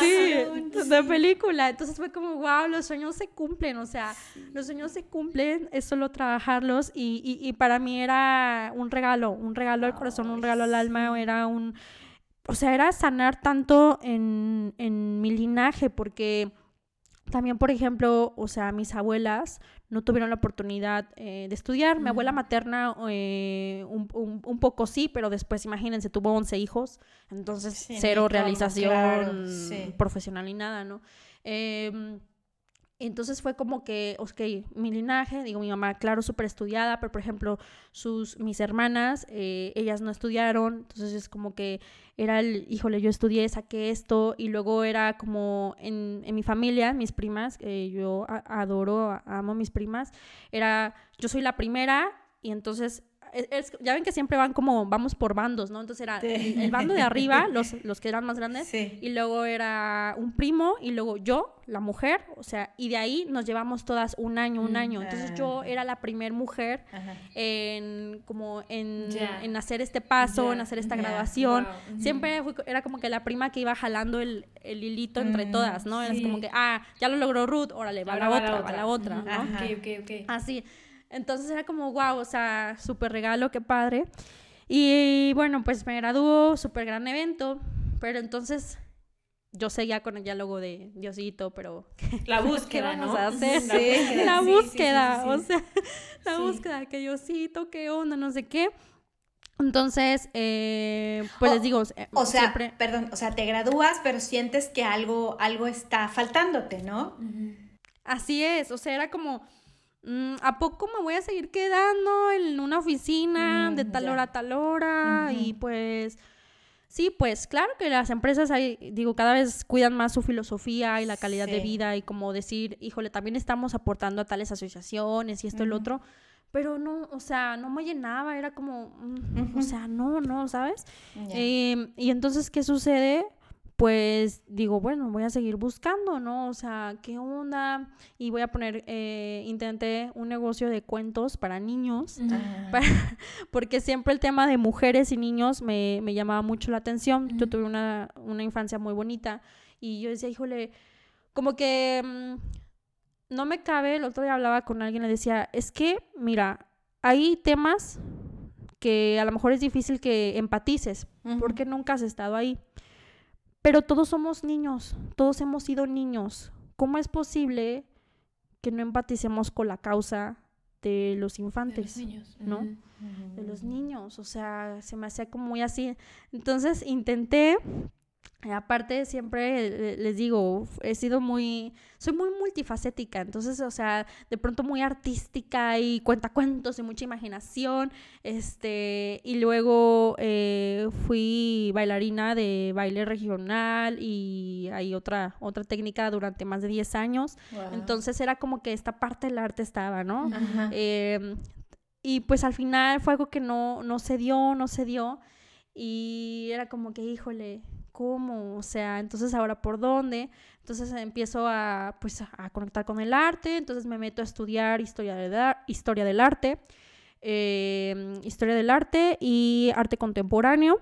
sí, de película. Entonces fue como, wow, los sueños se cumplen, o sea, los sueños se cumplen, es solo trabajarlos, y, y, y para mí era un regalo, un regalo al corazón, un regalo al alma, era un o sea, era sanar tanto en, en mi linaje, porque también, por ejemplo, o sea, mis abuelas no tuvieron la oportunidad eh, de estudiar. Mi abuela materna eh, un, un, poco sí, pero después, imagínense, tuvo 11 hijos, entonces cero realización profesional ni nada, ¿no? Eh, entonces fue como que, ok, mi linaje, digo, mi mamá, claro, súper estudiada, pero por ejemplo, sus, mis hermanas, eh, ellas no estudiaron, entonces es como que era el, híjole, yo estudié, saqué esto, y luego era como en, en mi familia, mis primas, yo adoro, amo a mis primas, era, yo soy la primera, y entonces ya ven que siempre van como, vamos por bandos, ¿no? Entonces era el, bando de arriba, los, los que eran más grandes, y luego era un primo, y luego yo, la mujer, o sea, y de ahí nos llevamos todas un año, un mm, año. Entonces yo ah. era la primer mujer en, como en, en, hacer este paso, en hacer esta graduación. Siempre era como que la prima que iba jalando el, el hilito entre mm, todas, ¿no? Era como que, ah, ya lo logró Ruth, órale, va, la, otra, va la otra, ¿no? Ok, ok, ok. Así. Entonces era como, wow, o sea, súper regalo, qué padre. Y bueno, pues me graduó, súper gran evento, pero entonces yo seguía con el diálogo de Diosito, pero... La búsqueda, ¿no? A hacer? Sí, la búsqueda, o sea, la búsqueda, que Diosito, qué onda, no sé qué. Entonces, eh, pues les digo, eh, o sea, perdón, o sea, te gradúas, pero sientes que algo, algo está faltándote, ¿no? Así es, o sea, era como, ¿a poco me voy a seguir quedando en una oficina mm, de tal hora a tal hora? Y pues, sí, pues claro que las empresas, ahí, digo, cada vez cuidan más su filosofía y la calidad de vida y como decir, híjole, también estamos aportando a tales asociaciones y esto y lo otro. Pero no, o sea, no me llenaba, era como, mm, o sea, no, no, ¿sabes? Em, y entonces, ¿qué sucede? Pues digo, bueno, voy a seguir buscando, ¿no? O sea, ¿qué onda? Y voy a poner, eh, intenté un negocio de cuentos para niños, porque siempre el tema de mujeres y niños me, me llamaba mucho la atención. Yo tuve una, una, infancia muy bonita y yo decía, híjole, como que mm, no me cabe, el otro día hablaba con alguien y le decía, es que, mira, hay temas que a lo mejor es difícil que empatices, porque nunca has estado ahí. Pero todos somos niños, todos hemos sido niños. ¿Cómo es posible que no empaticemos con la causa de los infantes? De los niños. ¿No? De los niños. O sea, se me hacía como muy así. Entonces intenté aparte siempre les digo, he sido muy, soy muy multifacética, entonces, o sea, de pronto muy artística y cuenta cuentos y mucha imaginación, este, y luego eh, fui bailarina de baile regional y hay otra, otra técnica durante más de 10 años, entonces era como que esta parte del arte estaba, ¿no? Em, y pues al final fue algo que no, no se dio, no se dio, y era como que, híjole, ¿cómo? O sea, entonces ahora por dónde? Entonces empiezo a, pues, a conectar con el arte, entonces me meto a estudiar historia, de historia del arte, em, historia del arte y arte contemporáneo.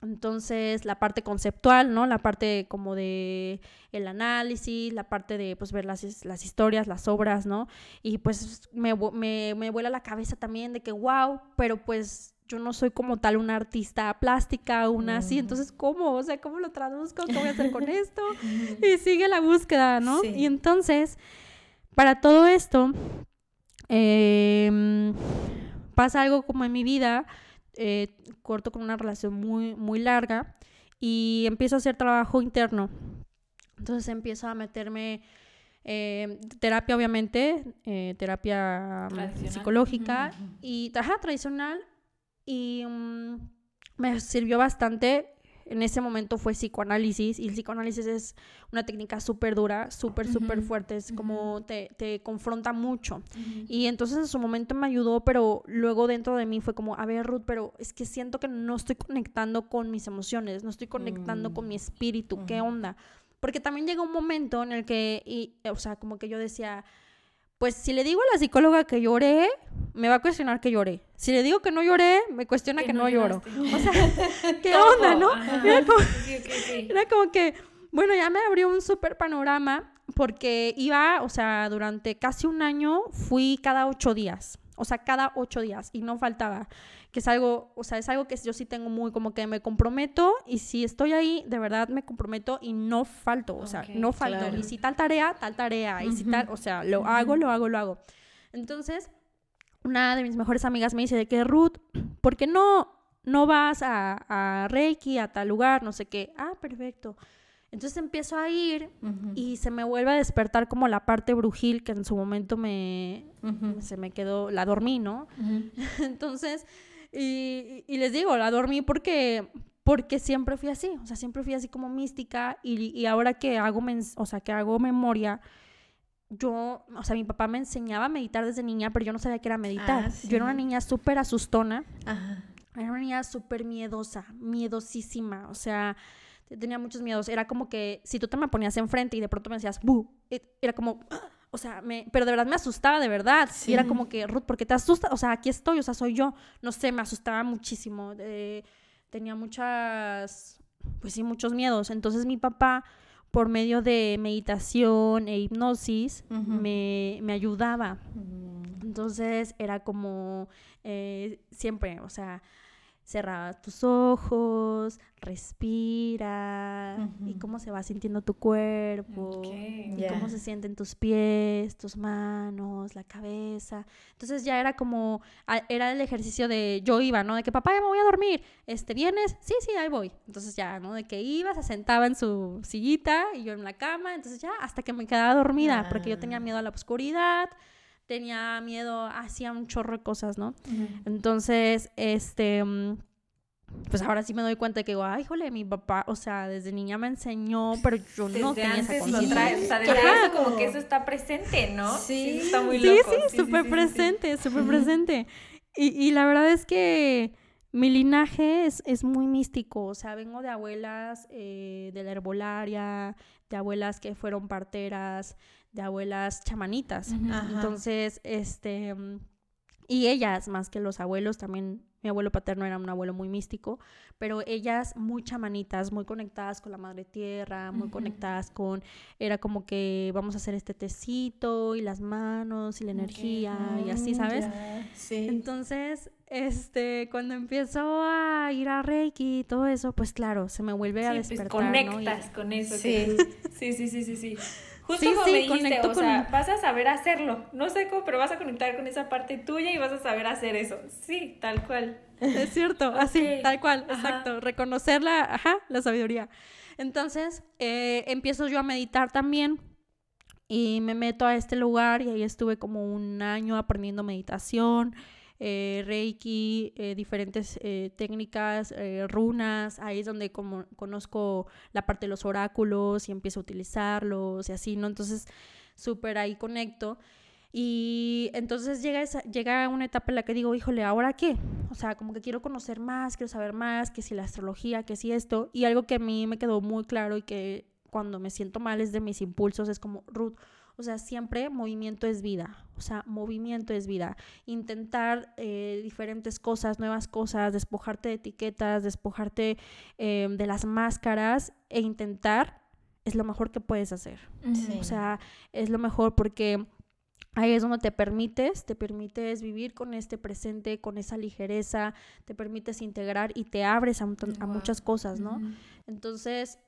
Entonces, la parte conceptual, ¿no? La parte como de el análisis, la parte de, pues, ver las, las historias, las obras, ¿no? Y, pues, me, me, me vuela la cabeza también de que, wow, pero, pues, yo no soy como tal una artista plástica, una así, entonces, ¿cómo? O sea, ¿cómo lo traduzco? ¿Qué voy a hacer con esto? y sigue la búsqueda, ¿no? Y entonces, para todo esto, eh, pasa algo como en mi vida eh, corto con una relación muy, muy larga y empiezo a hacer trabajo interno. Entonces empiezo a meterme eh, terapia, obviamente, eh, terapia mm, psicológica y ajá, tradicional. Y mm, me sirvió bastante en ese momento fue psicoanálisis y el psicoanálisis es una técnica súper dura, súper, súper fuerte, es como te, te, confronta mucho. Y entonces en su momento me ayudó, pero luego dentro de mí fue como, a ver Ruth, pero es que siento que no estoy conectando con mis emociones, no estoy conectando con mi mm. espíritu, ¿qué onda? Porque también llega un momento en el que, y, o sea, como que yo decía, pues si le digo a la psicóloga que lloré, me va a cuestionar que lloré. Si le digo que no lloré, me cuestiona que, no, lloro. O sea, ¿qué onda, no? Era como, era como, que, bueno, ya me abrió un súper panorama porque iba, o sea, durante casi un año fui cada ocho días. O sea, cada ocho días y no faltaba que es algo, o sea, es algo que yo sí tengo muy como que me comprometo y si estoy ahí, de verdad me comprometo y no falto, o sea, no falto. Y si tal tarea, tal tarea, y si tal, o sea, lo hago, lo hago, lo hago. Entonces, una de mis mejores amigas me dice de que, Ruth, ¿por qué no, no vas a, a Reiki, a tal lugar, no sé qué? Ah, perfecto. Entonces empiezo a ir y se me vuelve a despertar como la parte brujil que en su momento me, se me quedó, la dormí, ¿no? Entonces y, les digo, la dormí porque, porque siempre fui así, o sea, siempre fui así como mística y, ahora que hago, o sea, que hago memoria, yo, o sea, mi papá me enseñaba a meditar desde niña, pero yo no sabía qué era meditar. Ah, yo era una niña súper asustona. Era una niña súper miedosa, miedosísima, o sea, tenía muchos miedos. Era como que si tú te me ponías enfrente y de pronto me decías, ¡bu! Era como... O sea, me, pero de verdad me asustaba, de verdad. Y era como que, Ruth, ¿por qué te asusta? O sea, aquí estoy, o sea, soy yo. No sé, me asustaba muchísimo. tenía muchas, pues sí, muchos miedos. Entonces mi papá, por medio de meditación e hipnosis, me, me, ayudaba. Mm. Entonces era como eh, siempre, o sea, cerrabas tus ojos, respira y cómo se va sintiendo tu cuerpo y cómo se sienten tus pies, tus manos, la cabeza. Entonces ya era como era el ejercicio de yo iba, ¿no? De que papá ya me voy a dormir. Este, ¿vienes? Sí, sí, ahí voy. Entonces ya, ¿no? De que iba, se sentaba en su sillita y yo en la cama, entonces ya hasta que me quedaba dormida porque yo tenía ah. miedo a la oscuridad tenía miedo, hacía un chorro de cosas, ¿no? Entonces, este, mm, pues ahora sí me doy cuenta de que, ay, híjole, mi papá, o sea, desde niña me enseñó, pero yo no tenía esa conciencia. O sea, desde eso como que eso está presente, ¿no? Sí, está muy loco. Sí, sí, súper presente, súper presente. Y, y la verdad es que mi linaje es, es, muy místico, o sea, vengo de abuelas eh, de la herbolaria, de abuelas que fueron parteras, de abuelas chamanitas. Entonces, este, y ellas, más que los abuelos, también mi abuelo paterno era un abuelo muy místico, pero ellas muy chamanitas, muy conectadas con la madre tierra, muy conectadas con, era como que vamos a hacer este tecito y las manos y la energía y así, mm, ¿sabes? Sí. Entonces, este, cuando empiezo a ir a Reiki y todo eso, pues claro, se me vuelve a pues, despertar. conectas con eso. Sí. sí, sí, sí, sí, sí. Justo como me dijiste, o sea, vas a saber hacerlo. No sé cómo, pero vas a conectar con esa parte tuya y vas a saber hacer eso. Sí, tal cual. Es cierto, así, tal cual, exacto. Reconocerla, ajá, la sabiduría. Entonces, eh, empiezo yo a meditar también y me meto a este lugar y ahí estuve como un año aprendiendo meditación. Eh, Reiki, eh, diferentes eh, técnicas, runas, ahí es donde como conozco la parte de los oráculos y empiezo a utilizarlos y así, ¿no? Entonces, súper ahí conecto. Y entonces llega, esa, llega una etapa en la que digo, híjole, ¿ahora qué? O sea, como que quiero conocer más, quiero saber más, que si la astrología, que si esto. Y algo que a mí me quedó muy claro y que cuando me siento mal es de mis impulsos, es como, Ruth, O sea, siempre movimiento es vida. O sea, movimiento es vida. Intentar eh, diferentes cosas, nuevas cosas, despojarte de etiquetas, despojarte eh, de las máscaras e intentar es lo mejor que puedes hacer. O sea, es lo mejor porque Ahí es donde te permites, te permites vivir con este presente, con esa ligereza, te permites integrar y te abres a, muchas cosas, ¿no? Entonces,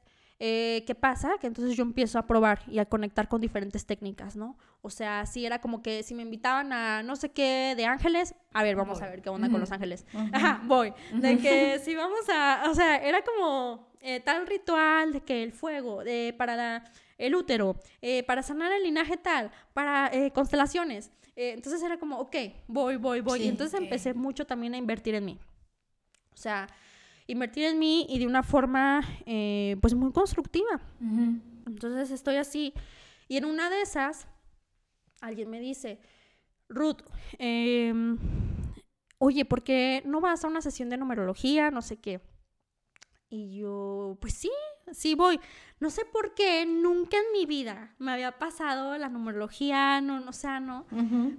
eh, ¿qué pasa? Que entonces yo empiezo a probar y a conectar con diferentes técnicas, ¿no? O sea, si era como que si me invitaban a no sé qué de ángeles, a ver, vamos a ver qué onda con los ángeles. Ajá, voy. De que si vamos a, o sea, era como eh, tal ritual de que el fuego, de, para el útero, eh, para sanar el linaje tal, para constelaciones. entonces era como, ok, voy, voy, voy. y entonces empecé mucho también a invertir en mí. O sea, invertir en mí y de una forma eh, pues muy constructiva. Entonces estoy así y en una de esas alguien me dice, Ruth, em, oye, ¿por qué no vas a una sesión de numerología? No sé qué. Y yo, pues sí, sí voy. No sé por qué nunca en mi vida me había pasado la numerología, no, o sea, no.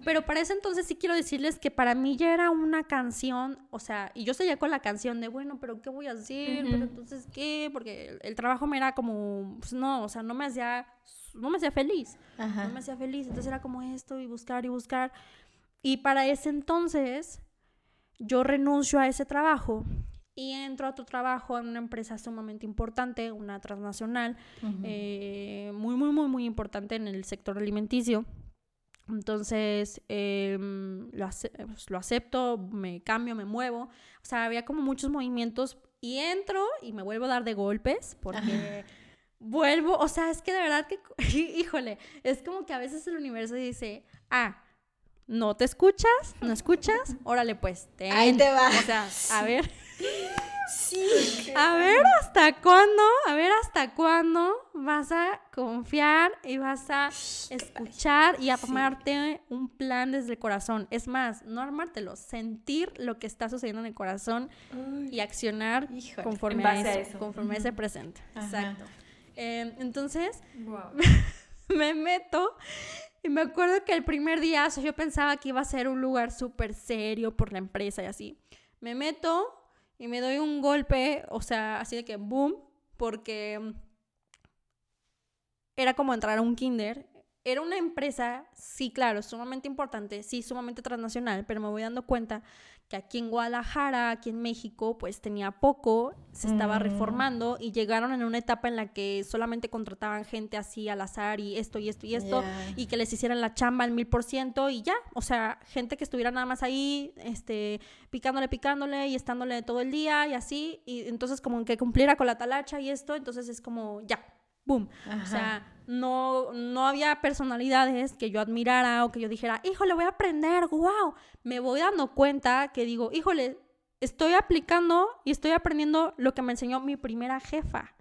Pero para ese entonces sí quiero decirles que para mí ya era una canción, o sea, y yo seguía con la canción de, bueno, pero ¿qué voy a hacer? Pero entonces, ¿qué? Porque el, trabajo me era como, pues no, o sea, no me hacía, no me hacía feliz. No me hacía feliz. Entonces era como esto y buscar y buscar. Y para ese entonces yo renuncio a ese trabajo y entro a otro trabajo en una empresa sumamente importante, una transnacional, eh, muy, muy, muy, muy importante en el sector alimenticio. Entonces em, lo, pues, lo, acepto, me cambio, me muevo. O sea, había como muchos movimientos y entro y me vuelvo a dar de golpes porque vuelvo, o sea, es que de verdad que, híjole, es como que a veces el universo dice, ah, no te escuchas, no escuchas, órale pues, ahí te va. O sea, a ver. Sí. A ver hasta cuándo, a ver hasta cuándo vas a confiar y vas a escuchar y armarte un plan desde el corazón. Es más, no armártelo, sentir lo que está sucediendo en el corazón y accionar conforme a, eso, conforme a ese presente. Exacto. Em, entonces, me meto y me acuerdo que el primer día, yo pensaba que iba a ser un lugar súper serio por la empresa y así. Me meto y me doy un golpe, o sea, así de que boom, porque era como entrar a un kinder. Era una empresa, sí, claro, sumamente importante, sí, sumamente transnacional, pero me voy dando cuenta que aquí en Guadalajara, aquí en México, pues tenía poco, se estaba mm. reformando y llegaron en una etapa en la que solamente contrataban gente así al azar y esto y esto y esto y que les hicieran la chamba al mil por ciento y ya, o sea, gente que estuviera nada más ahí, este, picándole, picándole y estándole todo el día y así y entonces como que cumpliera con la talacha y esto, entonces es como ya, o sea no, no había personalidades que yo admirara o que yo dijera, híjole, voy a aprender, wow. Me voy dando cuenta que digo, híjole, estoy aplicando y estoy aprendiendo lo que me enseñó mi primera jefa.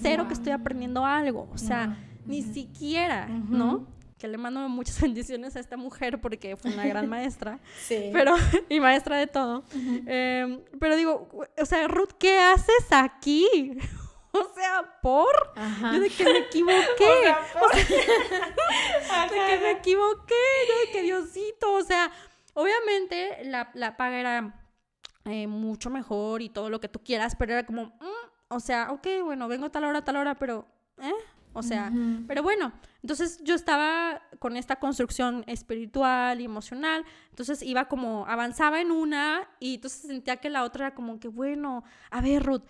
Cero que estoy aprendiendo algo, o sea, ni siquiera, ¿no? Que le mando muchas bendiciones a esta mujer porque fue una gran maestra, sí. pero, y maestra de todo. Em, pero digo, o sea, Ruth, ¿qué haces aquí? O sea, por. Yo de que me equivoqué. O sea, de que me equivoqué. Yo de que Diosito. O sea, obviamente la, la paga era eh, mucho mejor y todo lo que tú quieras, pero era como, mm", o sea, ok, bueno, vengo a tal hora, tal hora, pero, ¿eh? O sea, pero bueno, entonces yo estaba con esta construcción espiritual y emocional, entonces iba como, avanzaba en una y entonces sentía que la otra era como que, bueno, a ver, Ruth,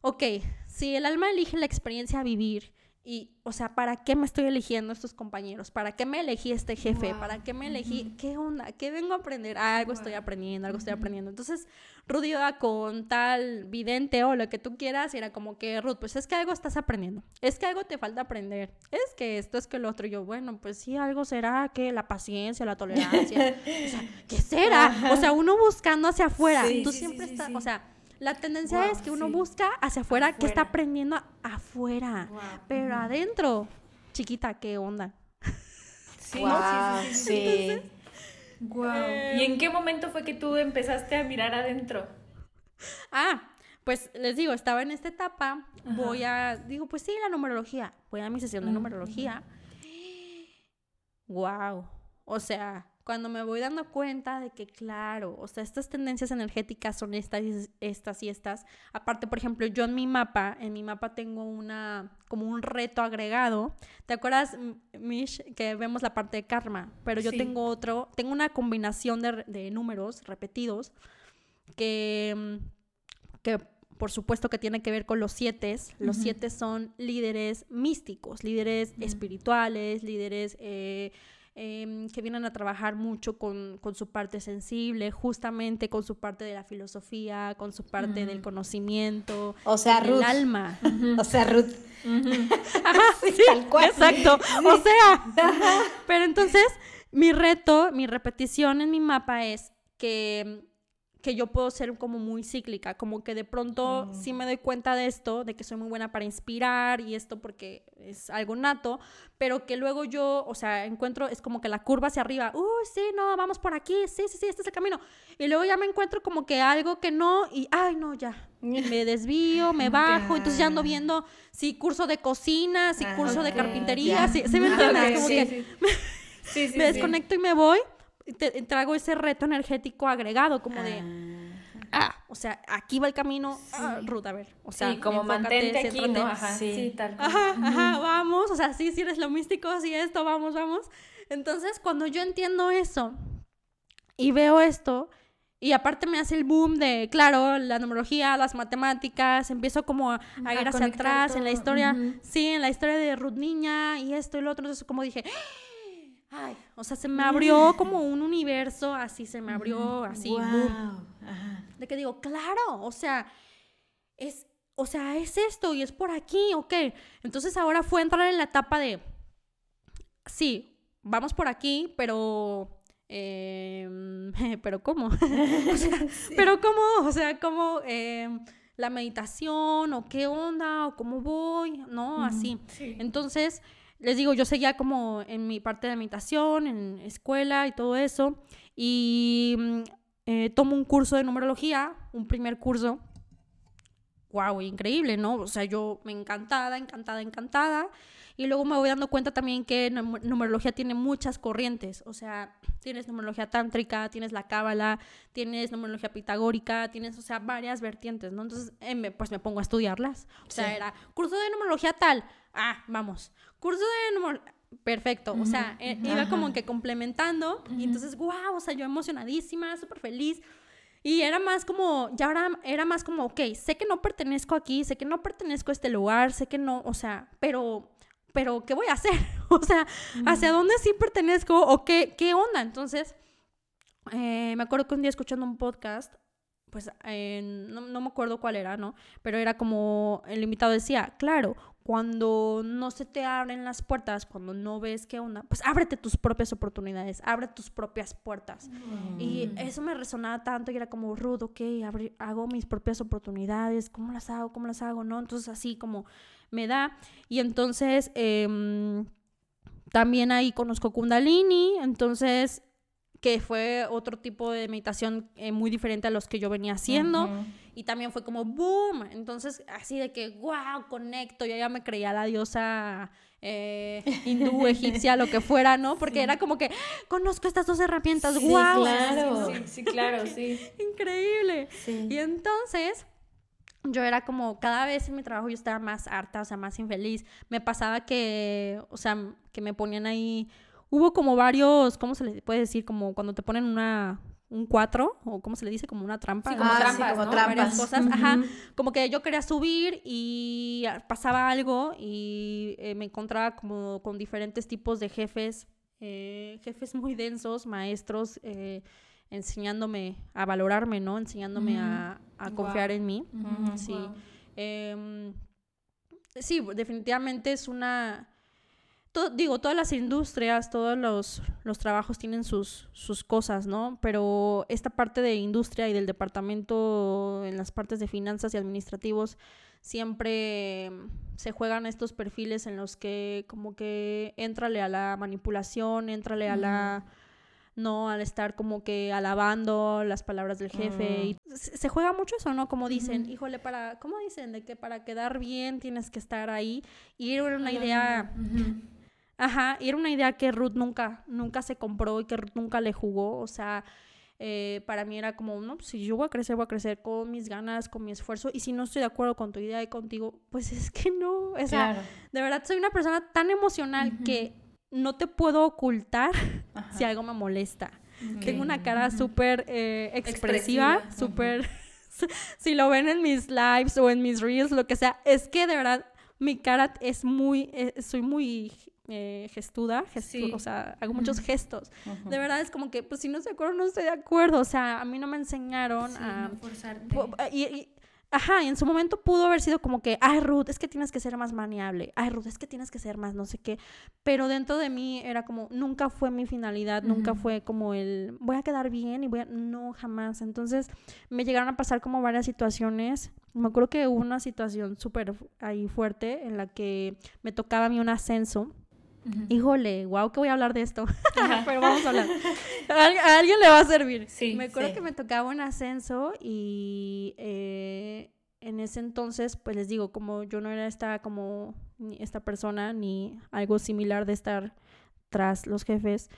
ok, si el alma elige la experiencia a vivir y, o sea, ¿para qué me estoy eligiendo estos compañeros? ¿Para qué me elegí este jefe? ¿Para qué me elegí? ¿Qué onda? ¿Qué vengo a aprender? algo estoy aprendiendo, algo estoy aprendiendo. Entonces, Ruth iba con tal vidente o lo que tú quieras y era como que, Ruth, pues es que algo estás aprendiendo. Es que algo te falta aprender. Es que esto, es que lo otro. Y yo, bueno, pues sí, algo será que la paciencia, la tolerancia. o sea, ¿qué será? O sea, uno buscando hacia afuera. tú siempre estás, o sea la tendencia es que uno busca hacia afuera, que está aprendiendo afuera. Pero adentro, chiquita, ¿qué onda? Sí, sí, sí. ¿Y en qué momento fue que tú empezaste a mirar adentro? Ah, pues les digo, estaba en esta etapa, voy a, digo, pues sí, la numerología, voy a mi sesión de numerología. wow. O sea, cuando me voy dando cuenta de que, claro, o sea, estas tendencias energéticas son estas y estas y estas. Aparte, por ejemplo, yo en mi mapa, en mi mapa tengo una, como un reto agregado. ¿Te acuerdas, Mish, que vemos la parte de karma? Pero yo tengo otro, tengo una combinación de, de números repetidos que, que por supuesto que tiene que ver con los siete. Los siete son líderes místicos, líderes espirituales, líderes eh, em, que vienen a trabajar mucho con, su parte sensible, justamente con su parte de la filosofía, con su parte del conocimiento, o sea, el alma. O sea, Ruth. sí, tal cual. Exacto. O sea, pero entonces mi reto, mi repetición en mi mapa es que que yo puedo ser como muy cíclica, como que de pronto mm. sí me doy cuenta de esto, de que soy muy buena para inspirar y esto porque es algo nato, pero que luego yo, o sea, encuentro, es como que la curva hacia arriba, uy, sí, no, vamos por aquí, sí, sí, sí, este es el camino. Y luego ya me encuentro como que algo que no y, ay, no, ya, me desvío, me bajo, entonces ya ando viendo si curso de cocina, si curso de carpintería, si, ¿sí me entiendes? como que me desconecto y me voy te, trago ese reto energético agregado, como de, ah, ah o sea, aquí va el camino, ah, Ruth, a ver, o sea, sí, como mantente aquí, ¿no? Ajá, sí. tal Ajá, ajá, vamos, o sea, sí, sí eres lo místico, así esto, vamos, vamos. Entonces, cuando yo entiendo eso y veo esto, y aparte me hace el boom de, claro, la numerología, las matemáticas, empiezo como a, ir hacia atrás en la historia, sí, en la historia de Ruth Niña y esto y lo otro, entonces como dije, ay, o sea, se me abrió como un universo, así se me abrió, así, boom. De que digo, claro, o sea, es, o sea, es esto y es por aquí, ok. Entonces ahora fue entrar en la etapa de, sí, vamos por aquí, pero... Em, pero ¿cómo? o sea, pero ¿cómo? O sea, ¿cómo em, la meditación o qué onda o cómo voy? ¿No? Así. Entonces, les digo, yo seguía como en mi parte de meditación, en escuela y todo eso, y mm, eh, tomo un curso de numerología, un primer curso. ¡Wow! Increíble, ¿no? O sea, yo me encantada, encantada, encantada. Y luego me voy dando cuenta también que numerología tiene muchas corrientes. O sea, tienes numerología tántrica, tienes la cábala, tienes numerología pitagórica, tienes, o sea, varias vertientes, ¿no? Entonces, eh, pues me pongo a estudiarlas. O sea, era curso de numerología tal. Ah, vamos curso de perfecto, o sea, eh, iba como que complementando y entonces, wow, o sea, yo emocionadísima, súper feliz. Y era más como, ya ahora era más como, ok, sé que no pertenezco aquí, sé que no pertenezco a este lugar, sé que no, o sea, pero, pero, ¿qué voy a hacer? o sea, ¿hacia dónde sí pertenezco o qué, qué onda? Entonces, eh, me acuerdo que un día escuchando un podcast, pues no, no, me acuerdo cuál era, ¿no? Pero era como el invitado decía, claro, cuando no se te abren las puertas, cuando no ves qué onda, pues ábrete tus propias oportunidades, abre tus propias puertas. Y mm. eso me resonaba tanto y era como, rudo, ok, hago mis propias oportunidades, ¿cómo las hago? ¿Cómo las hago? ¿No? Entonces así como me da. Y entonces em, también ahí conozco Kundalini, entonces que fue otro tipo de meditación eh, muy diferente a los que yo venía haciendo. Y también fue como boom. Entonces, así de que, wow, conecto. Yo ya me creía la diosa eh, hindú, egipcia, lo que fuera, ¿no? Porque era como que, conozco estas dos herramientas, sí, wow. Claro. Sí, sí, claro, sí. Increíble. Y entonces, yo era como, cada vez en mi trabajo yo estaba más harta, o sea, más infeliz. Me pasaba que, o sea, que me ponían ahí hubo como varios, ¿cómo se le puede decir? Como cuando te ponen una un cuatro, o cómo se le dice, como una trampa. como ah, trampas, como trampas. cosas, ajá. Como que yo quería subir y pasaba algo y eh, me encontraba como con diferentes tipos de jefes, eh, jefes muy densos, maestros, eh, enseñándome a valorarme, ¿no? Enseñándome a, confiar en mí. sí. Em, sí, definitivamente es una digo, todas las industrias, todos los, los trabajos tienen sus, sus, cosas, ¿no? Pero esta parte de industria y del departamento en las partes de finanzas y administrativos siempre se juegan estos perfiles en los que como que entrale a la manipulación, entrale a la no al estar como que alabando las palabras del jefe. Y se juega mucho eso, ¿no? Como dicen, híjole, para, ¿cómo dicen? De que para quedar bien tienes que estar ahí. Y era una idea Ajá, y era una idea que Ruth nunca, nunca se compró y que Ruth nunca le jugó. O sea, eh, para mí era como, no, pues, si yo voy a crecer, voy a crecer con mis ganas, con mi esfuerzo. Y si no estoy de acuerdo con tu idea y contigo, pues es que no. O sea, Claro. de verdad soy una persona tan emocional que no te puedo ocultar si algo me molesta. Tengo una cara súper eh, expresiva, Expresiva, súper... si lo ven en mis lives o en mis reels, lo que sea, es que de verdad mi cara es muy... eh, soy muy eh, gestuda, gestu- Sí. o sea, hago muchos gestos. De verdad es como que, pues si no estoy de acuerdo, no estoy de acuerdo. O sea, a mí no me enseñaron Sí, a... no forzarte. Pu- Y, y- ajá, y en su momento pudo haber sido como que, ay, Ruth, es que tienes que ser más maniable. Ay, Ruth, es que tienes que ser más no sé qué. Pero dentro de mí era como, nunca fue mi finalidad, nunca fue como el, voy a quedar bien y voy a. No, jamás. Entonces me llegaron a pasar como varias situaciones. Me acuerdo que hubo una situación súper ahí fuerte en la que me tocaba a mí un ascenso. Híjole, wow, que voy a hablar de esto. Pero vamos a hablar. A, al- a alguien le va a servir. Sí, me acuerdo sí. que me tocaba un ascenso y eh, en ese entonces, pues les digo, como yo no era esta como esta persona ni algo similar de estar tras los jefes,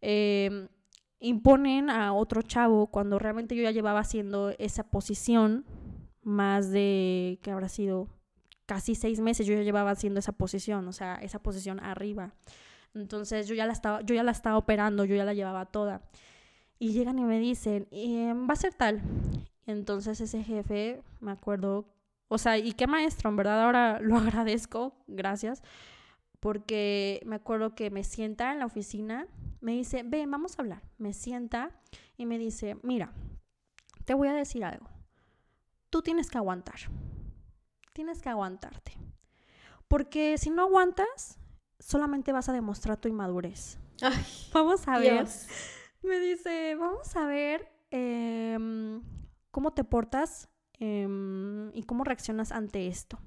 eh, imponen a otro chavo cuando realmente yo ya llevaba haciendo esa posición más de que habrá sido casi seis meses yo ya llevaba haciendo esa posición, o sea, esa posición arriba. Entonces yo ya la estaba, yo ya la estaba operando, yo ya la llevaba toda. Y llegan y me dicen, "Em, va a ser tal. Entonces ese jefe, me acuerdo, o sea, y qué maestro, en verdad ahora lo agradezco, gracias, porque me acuerdo que me sienta en la oficina, me dice, ven, vamos a hablar. Me sienta y me dice, mira, te voy a decir algo. Tú tienes que aguantar. Tienes que aguantarte. Porque si no aguantas, solamente vas a demostrar tu inmadurez. Ay, Vamos a ver. Dios. Me dice, vamos a ver em, cómo te portas em, y cómo reaccionas ante esto.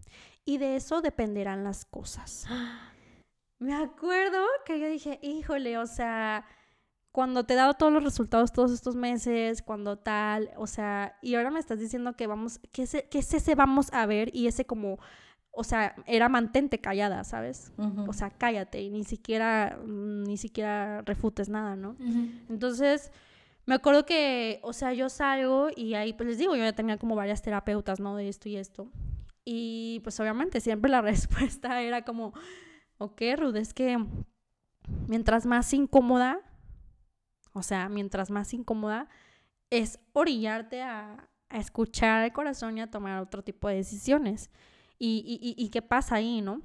Y de eso dependerán las cosas. Me acuerdo que yo dije, híjole, o sea, cuando te he dado todos los resultados todos estos meses, cuando tal, o sea, y ahora me estás diciendo que vamos, que ese, que es ese vamos a ver y ese como, o sea, era mantente callada, ¿sabes? O sea, cállate y ni siquiera, mm, ni siquiera refutes nada, ¿no? Entonces, me acuerdo que, o sea, yo salgo y ahí, pues les digo, yo ya tenía como varias terapeutas, ¿no? De esto y esto. Y pues obviamente siempre la respuesta era como, ok, Ruth, es que mientras más incómoda, o sea, mientras más incómoda, es orillarte a, escuchar el corazón y a tomar otro tipo de decisiones. Y, y, y, y qué pasa ahí, ¿no?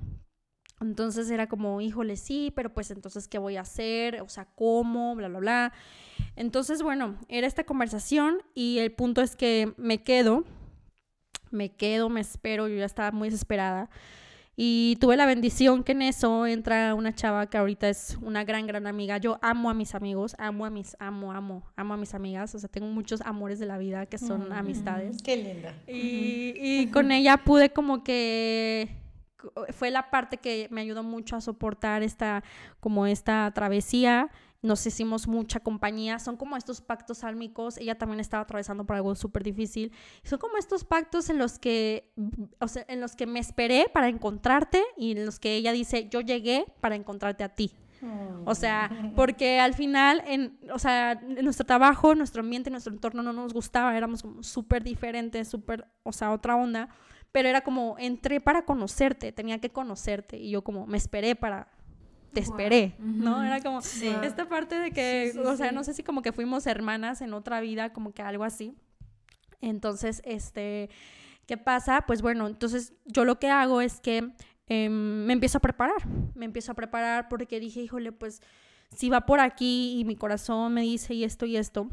Entonces era como, híjole, sí, pero pues entonces, ¿qué voy a hacer? O sea, ¿cómo? Bla, bla, bla. Entonces, bueno, era esta conversación y el punto es que me quedo, me quedo, me espero, yo ya estaba muy desesperada. Y tuve la bendición que en eso entra una chava que ahorita es una gran, gran amiga. Yo amo a mis amigos, amo a mis, amo, amo, amo a mis amigas. O sea, tengo muchos amores de la vida que son Mm. amistades. Qué linda. Y, y con ella pude como que fue la parte que me ayudó mucho a soportar esta como esta travesía. Nos hicimos mucha compañía. Son como estos pactos álmicos. Ella también estaba atravesando por algo súper difícil. Son como estos pactos en los que, o sea, en los que me esperé para encontrarte y en los que ella dice, yo llegué para encontrarte a ti. O sea, porque al final, en, o sea, en nuestro trabajo, nuestro ambiente, nuestro entorno no nos gustaba, éramos como súper diferentes, súper, o sea, otra onda, pero era como, entré para conocerte, tenía que conocerte, y yo como, me esperé para, te esperé, ¿no? Era como, Sí. esta parte de que, Sí, sí, o sea, no sé si como que fuimos hermanas en otra vida, como que algo así. Entonces, este, ¿qué pasa? Pues bueno, entonces yo lo que hago es que em, me empiezo a preparar, me empiezo a preparar porque dije, híjole, pues si va por aquí y mi corazón me dice y esto y esto,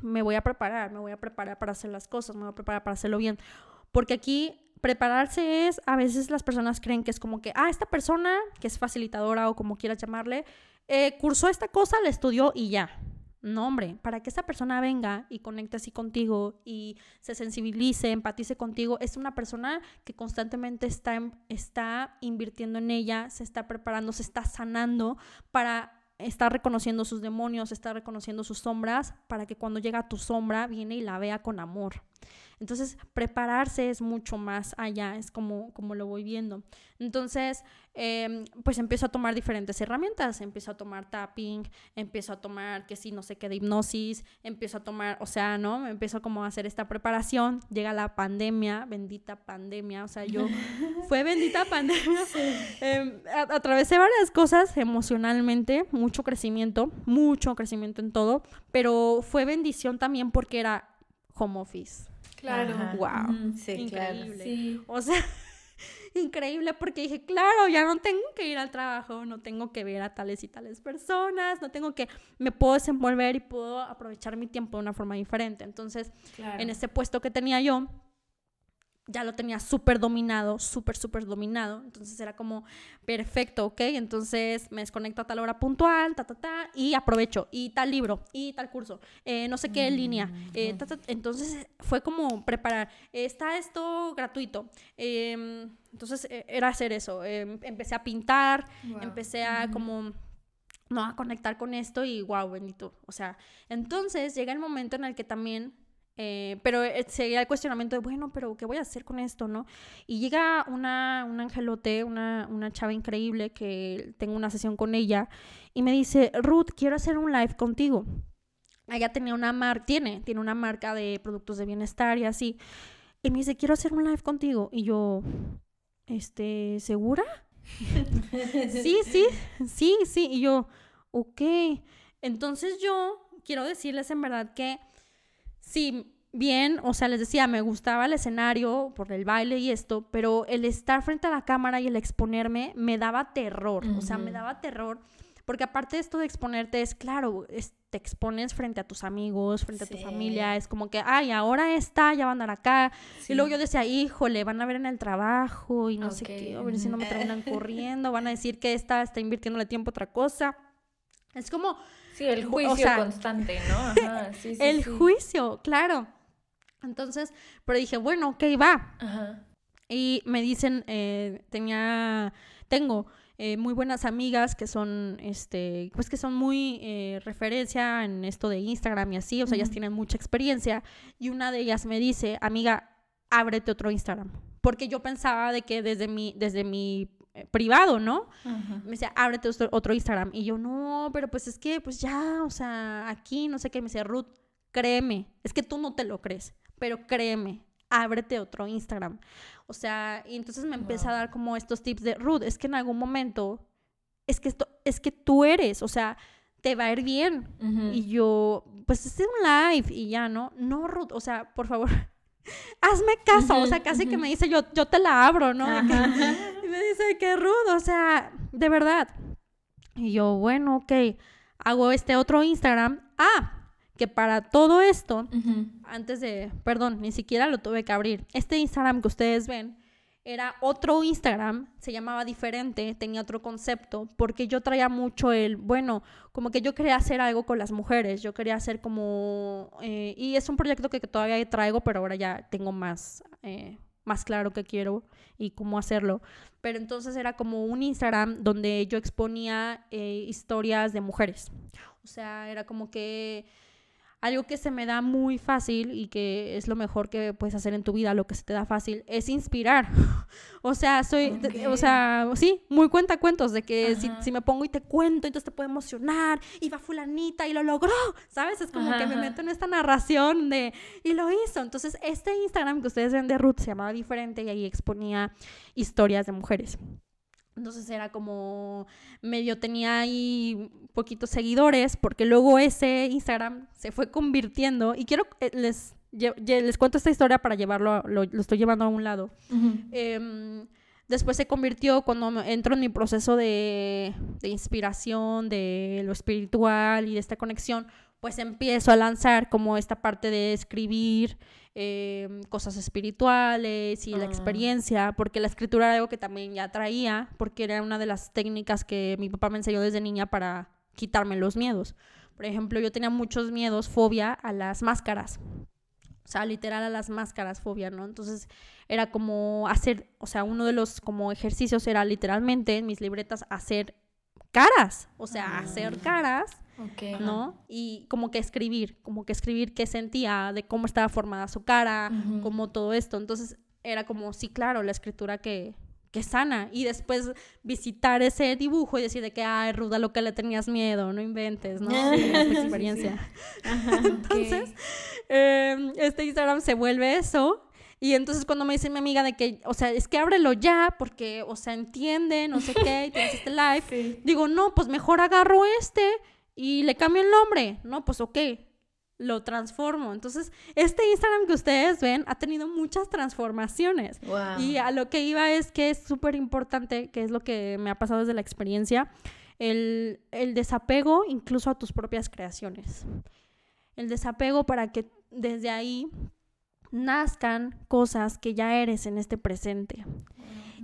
me voy a preparar, me voy a preparar para hacer las cosas, me voy a preparar para hacerlo bien. Porque aquí prepararse es, a veces las personas creen que es como que, ah, esta persona que es facilitadora o como quieras llamarle, eh, cursó esta cosa, la estudió y ya. No, hombre, para que esa persona venga y conecte así contigo y se sensibilice, empatice contigo, es una persona que constantemente está, está invirtiendo en ella, se está preparando, se está sanando para estar reconociendo sus demonios, está reconociendo sus sombras, para que cuando llega tu sombra viene y la vea con amor. Entonces, prepararse es mucho más allá, es como, como lo voy viendo. Entonces, em, pues empiezo a tomar diferentes herramientas, empiezo a tomar tapping, empiezo a tomar, que sí, no sé qué, de hipnosis, empiezo a tomar, o sea, ¿no? Empiezo como a hacer esta preparación, llega la pandemia, bendita pandemia, o sea, yo, fue bendita pandemia, eh, atravesé varias cosas emocionalmente, mucho crecimiento, mucho crecimiento en todo, pero fue bendición también porque era home office. Claro. Wow. sí, increíble. O sea, increíble porque dije, claro, ya no tengo que ir al trabajo, no tengo que ver a tales y tales personas, no tengo que, me puedo desenvolver y puedo aprovechar mi tiempo de una forma diferente. Entonces, en ese puesto que tenía yo, ya lo tenía súper dominado, súper, súper dominado. Entonces era como, perfecto, ¿ok? Entonces me desconecto a tal hora puntual, ta, ta, ta, y aprovecho, y tal libro, y tal curso, eh, no sé qué en línea. Eh, entonces fue como preparar, está esto gratuito. Em, entonces e, era hacer eso. Em, empecé a pintar, empecé a como no a conectar con esto y wow, bendito. O sea, entonces llega el momento en el que también eh, pero eh, seguía el cuestionamiento de, bueno, pero ¿qué voy a hacer con esto, no? Y llega una, un angelote, una, una chava increíble que tengo una sesión con ella y me dice, Ruth, quiero hacer un live contigo. Ella tenía una marca, tiene, tiene una marca de productos de bienestar y así. Y me dice, quiero hacer un live contigo. Y yo, este, ¿segura? sí, sí, sí, sí. Y yo, ok. Entonces yo quiero decirles en verdad que sí, bien, o sea, les decía, me gustaba el escenario por el baile y esto, pero el estar frente a la cámara y el exponerme me daba terror, o sea, me daba terror, porque aparte de esto de exponerte es, claro, te expones frente a tus amigos, frente a tu familia, es como que, ay, ahora está, ya van a andar acá, y luego yo decía, híjole, van a ver en el trabajo y no sé qué, a ver si no me terminan corriendo, van a decir que esta está invirtiéndole tiempo a otra cosa. Es como, Sí, el juicio constante, ¿no? Ajá, sí, sí, el juicio, claro. Entonces, pero dije, bueno, ok, va. Ajá. Y me dicen, eh, tenía, tengo eh, muy buenas amigas que son, este, pues que son muy eh, referencia en esto de Instagram y así, o sea, ellas tienen mucha experiencia. Y una de ellas me dice, amiga, ábrete otro Instagram. Porque yo pensaba de que desde mi, desde mi privado, ¿no? Me decía, ábrete otro Instagram. Y yo, no, pero pues es que, pues ya, o sea, aquí, no sé qué. Me decía, Ruth, créeme, es que tú no te lo crees, pero créeme, ábrete otro Instagram. O sea, y entonces me empecé a dar como estos tips de, Ruth, es que en algún momento, es que esto, es que tú eres, o sea, te va a ir bien. Y yo, pues es un live y ya, ¿no? No, Ruth, o sea, por favor, hazme caso, o sea, casi que me dice, yo, yo te la abro, ¿no? y me dice, qué rudo, o sea, de verdad. Y yo, bueno, ok, hago este otro Instagram. Ah, que para todo esto, antes de, perdón, ni siquiera lo tuve que abrir. Este Instagram que ustedes ven era otro Instagram, se llamaba diferente, tenía otro concepto, porque yo traía mucho el, bueno, como que yo quería hacer algo con las mujeres, yo quería hacer como, eh, y es un proyecto que, todavía traigo, pero ahora ya tengo más, eh, más claro qué quiero y cómo hacerlo. Pero entonces era como un Instagram donde yo exponía eh, historias de mujeres. O sea, era como que algo que se me da muy fácil y que es lo mejor que puedes hacer en tu vida, lo que se te da fácil, es inspirar. o sea, soy, o sea, sí, muy cuenta cuentos de que si, me pongo y te cuento, entonces te puede emocionar, y va fulanita y lo logró, ¿sabes? Es como que me meto en esta narración de, y lo hizo. Entonces, este Instagram que ustedes ven de Ruth se llamaba diferente y ahí exponía historias de mujeres. Entonces era como medio tenía ahí poquitos seguidores porque luego ese Instagram se fue convirtiendo y quiero eh, les les cuento esta historia para llevarlo lo, estoy llevando a un lado em, después se convirtió cuando entro en mi proceso de, de inspiración de lo espiritual y de esta conexión pues empiezo a lanzar como esta parte de escribir Em, cosas espirituales y la ah. experiencia, porque la escritura era algo que también ya traía, porque era una de las técnicas que mi papá me enseñó desde niña para quitarme los miedos. Por ejemplo, yo tenía muchos miedos, fobia a las máscaras. O sea, literal a las máscaras, fobia, ¿no? Entonces era como hacer, o sea, uno de los como ejercicios era literalmente en mis libretas hacer caras, o sea, hacer ah. caras Ok. ¿no? Y como que escribir, como que escribir qué sentía, de cómo estaba formada su cara, Ujú. como todo esto. Entonces era como, sí, claro, la escritura que, que sana. Y después visitar ese dibujo y decir de que, ay, Ruda, lo que le tenías miedo, no inventes, ¿no? Sí, esta experiencia. Entonces, eh, este Instagram se vuelve eso. Y entonces cuando me dice mi amiga de que, o sea, es que ábrelo ya porque, o sea, entiende, no sé qué, y tienes este live. Sí. Digo, no, pues mejor agarro este y le cambio el nombre. No, pues ok, lo transformo. Entonces, este Instagram que ustedes ven ha tenido muchas transformaciones. Wow. Y a lo que iba es que es súper importante, que es lo que me ha pasado desde la experiencia, el, el desapego incluso a tus propias creaciones. El desapego para que desde ahí nazcan cosas que ya eres en este presente.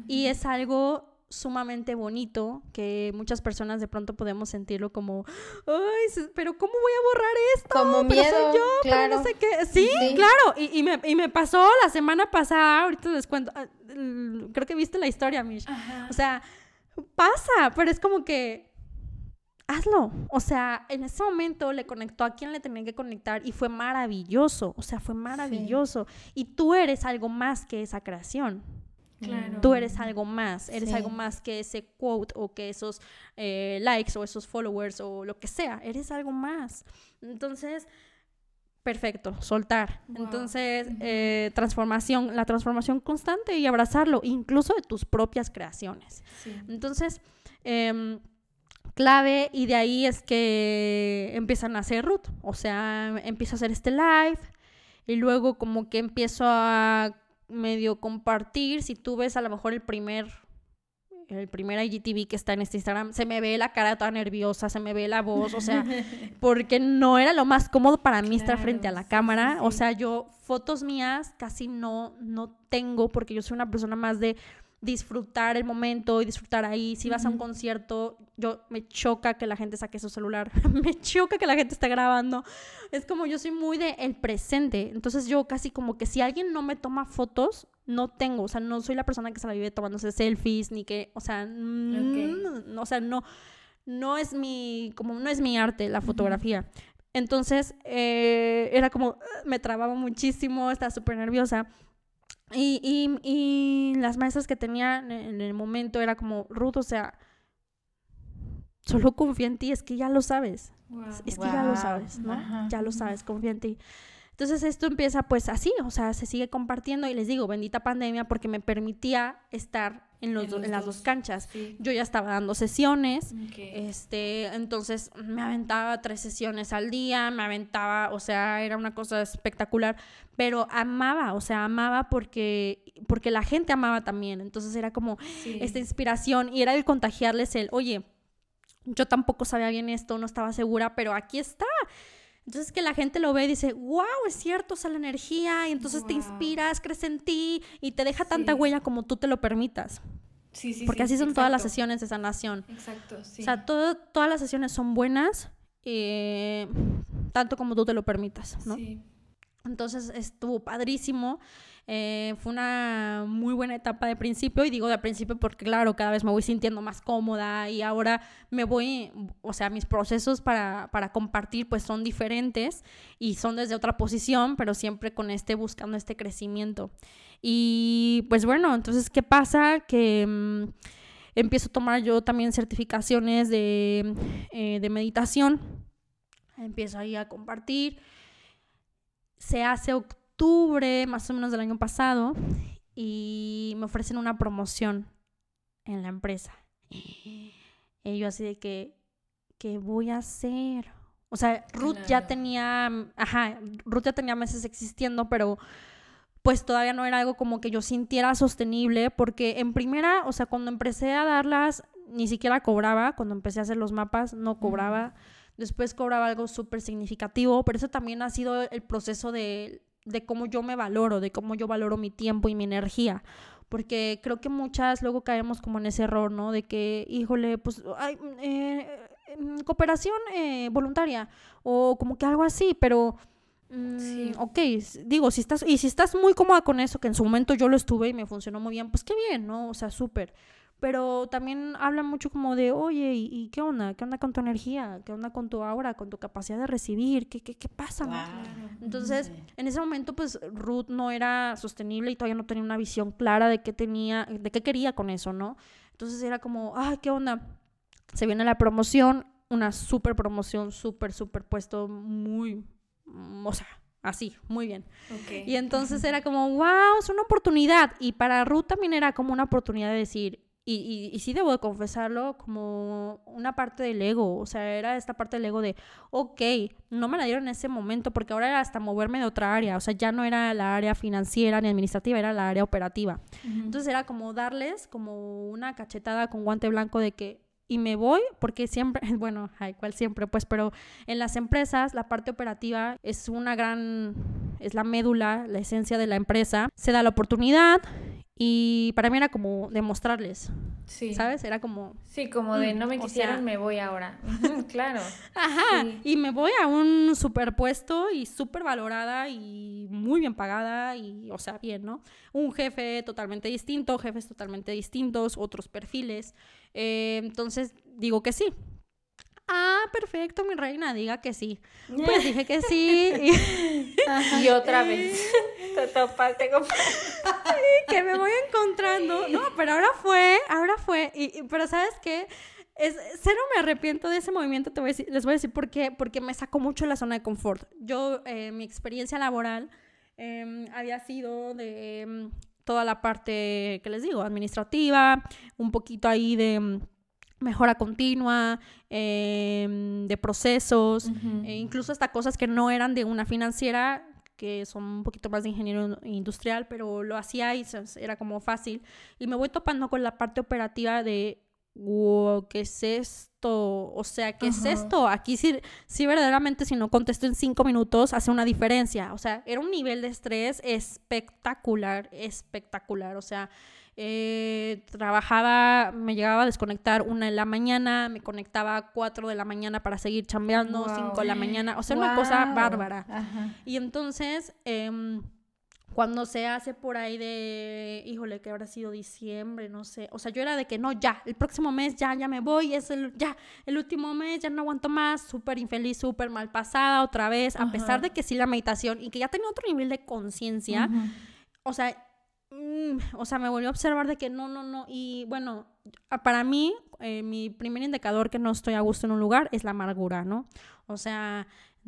Y es algo sumamente bonito que muchas personas de pronto podemos sentirlo como, ay, pero ¿cómo voy a borrar esto? Como pero miedo, soy yo, pero claro. no sé qué. Sí, Sí. claro. Y, y me, y me pasó la semana pasada, ahorita les cuento, ah, creo que viste la historia, Mish. Ajá. O sea, pasa, pero es como que hazlo. O sea, en ese momento le conectó a quien le tenía que conectar y fue maravilloso. O sea, fue maravilloso. Y tú eres algo más que esa creación. Claro. Tú eres algo más, eres Sí. algo más que ese quote o que esos eh, likes o esos followers o lo que sea, eres algo más. Entonces, perfecto, soltar. Wow. Entonces, eh, transformación, la transformación constante y abrazarlo, incluso de tus propias creaciones. Sí. Entonces, em, clave y de ahí es que empiezan a hacer root, o sea, empiezo a hacer este live y luego como que empiezo a medio compartir, si tú ves a lo mejor el primer el primer IGTV que está en este Instagram, se me ve la cara toda nerviosa, se me ve la voz, o sea, porque no era lo más cómodo para mí estar frente a la sí, cámara, sí, o sea, yo fotos mías casi no no tengo porque yo soy una persona más de disfrutar el momento y disfrutar ahí. Si vas a un concierto, yo me choca que la gente saque su celular, me choca que la gente esté grabando. Es como yo soy muy de el presente, entonces yo casi como que si alguien no me toma fotos, no tengo, o sea, no soy la persona que se la vive tomándose selfies ni que, o sea, mm, no, o sea, no no es mi como no es mi arte la fotografía. Entonces, eh, era como, me trababa muchísimo, estaba súper nerviosa. Y, y, y las maestras que tenía en- el momento era como, Ruth, o sea, solo confía en ti, es que ya lo sabes. Wow. Es que ya lo Wow. sabes, ¿no? Ajá. Ya lo sabes, confía en ti. Entonces esto empieza pues así, o sea, se sigue compartiendo y les digo, bendita pandemia porque me permitía estar en, los En do- los en las dos. dos canchas. Sí. Yo ya estaba dando sesiones, Ok. este, entonces me aventaba tres sesiones al día, me aventaba, o sea, era una cosa espectacular, pero amaba, o sea, amaba porque, porque la gente amaba también, entonces era como Sí. esta inspiración y era el contagiarles el, oye, yo tampoco sabía bien esto, no estaba segura, pero aquí está. Entonces que la gente lo ve y dice, wow, es cierto, o sea, la energía, y entonces te Guau. inspiras, crees en ti y te deja tanta Sí. huella como tú te lo permitas. Sí, sí, Porque sí, así son todas las exacto. sesiones de sanación. Exacto, sí. O sea, todo- todas las sesiones son buenas, eh, tanto como tú te lo permitas, ¿no? Sí. Entonces estuvo padrísimo. Eh, fue una muy buena etapa de principio y digo de principio porque claro, cada vez me voy sintiendo más cómoda y ahora me voy, o sea, mis procesos para, para compartir pues son diferentes y son desde otra posición, pero siempre con este buscando este crecimiento. Y pues bueno, entonces, ¿qué pasa? Que... mm, empiezo a tomar yo también certificaciones de, eh, de meditación. Empiezo ahí a compartir. Se hace octubre, más o menos del año pasado, y me ofrecen una promoción en la empresa. Y yo así de que, ¿qué voy a hacer? O sea, Ruth ya tenía, ajá, Ruth ya tenía meses existiendo, pero pues todavía no era algo como que yo sintiera sostenible, porque en primera, o sea, cuando empecé a darlas, ni siquiera cobraba, cuando empecé a hacer los mapas, no cobraba, después cobraba algo súper significativo, pero eso también ha sido el proceso de, de cómo yo me valoro, de cómo yo valoro mi tiempo y mi energía, porque creo que muchas luego caemos como en ese error, ¿no? De que, híjole, pues, ay, eh, mm, cooperación eh, voluntaria, o como que algo así, pero... Mm, Sí. Ok, digo, si estás, y si estás muy cómoda con eso, que en su momento yo lo estuve y me funcionó muy bien, pues qué bien, ¿no? O sea, súper. Pero también habla mucho como de, oye, ¿y, y qué onda? ¿Qué onda con tu energía? ¿Qué onda con tu aura? ¿Con tu capacidad de recibir? ¿Qué, qué, qué pasa? Claro. Entonces, en ese momento, pues Ruth no era sostenible y todavía no tenía una visión clara de qué tenía, de qué quería con eso, ¿no? Entonces era como, ay, ¿qué onda? Se viene la promoción, una súper promoción, súper, súper puesto, muy, mm, o sea, así, muy bien. Ok. Y entonces era como, wow, es una oportunidad. Y para Ruth también era como una oportunidad de decir, y, y, y sí debo de confesarlo, como una parte del ego. O sea, era esta parte del ego de, ok, no me la dieron en ese momento porque ahora era hasta moverme de otra área. O sea, ya no era la área financiera ni administrativa, era la área operativa. Entonces era como darles como una cachetada con guante blanco de que y me voy porque siempre, bueno, ay, cual siempre, pues, pero en las empresas la parte operativa es una gran, es la médula, la esencia de la empresa. Se da la oportunidad y para mí era como demostrarles, Sí. ¿sabes? Era como, Sí, como de Mm, no me o quisieron, sea- me voy ahora. Claro. Ajá, Sí. y me voy a un superpuesto y súper valorada y muy bien pagada y, o sea, bien, ¿no? Un jefe totalmente distinto, jefes totalmente distintos, otros perfiles. Eh, entonces, digo que sí. Ah, perfecto, mi reina, diga que sí. Pues dije que sí y Y otra vez. Te topaste con... que me voy encontrando. No, pero ahora fue, ahora fue. Y, y- pero ¿sabes qué? Es, cero me arrepiento de ese movimiento, te voy a decir- les voy a decir por qué, porque me sacó mucho de la zona de confort. Yo, eh, mi experiencia laboral eh, había sido de mm, toda la parte, que les digo, administrativa, un poquito ahí de mm, mejora continua, eh, de procesos, Ujú. e incluso hasta cosas que no eran de una financiera, que son un poquito más de ingeniero industrial, pero lo hacía y era como fácil. Y me voy topando con la parte operativa de, wow, ¿qué es esto? O sea, ¿qué es Ajá. esto? Aquí sí, sí verdaderamente si no contesto en cinco minutos hace una diferencia. O sea, era un nivel de estrés espectacular, espectacular. O sea, eh, trabajaba, me llegaba a desconectar una de la mañana, me conectaba a cuatro de la mañana para seguir chambeando, Wow. cinco de la mañana, o sea, una cosa bárbara. Ajá. Y entonces, em, cuando se hace por ahí de, híjole, que habrá sido diciembre, no sé, o sea, yo era de que no, ya, el próximo mes ya, ya me voy, es el, ya, el último mes, ya no aguanto más, súper infeliz, súper mal pasada otra vez, a pesar de que sí la meditación y que ya tenía otro nivel de conciencia, o sea, mm, o sea, me volvió a observar de que no, no, no. Y bueno, para mí, eh, mi primer indicador que no estoy a gusto en un lugar es la amargura, ¿no? O sea,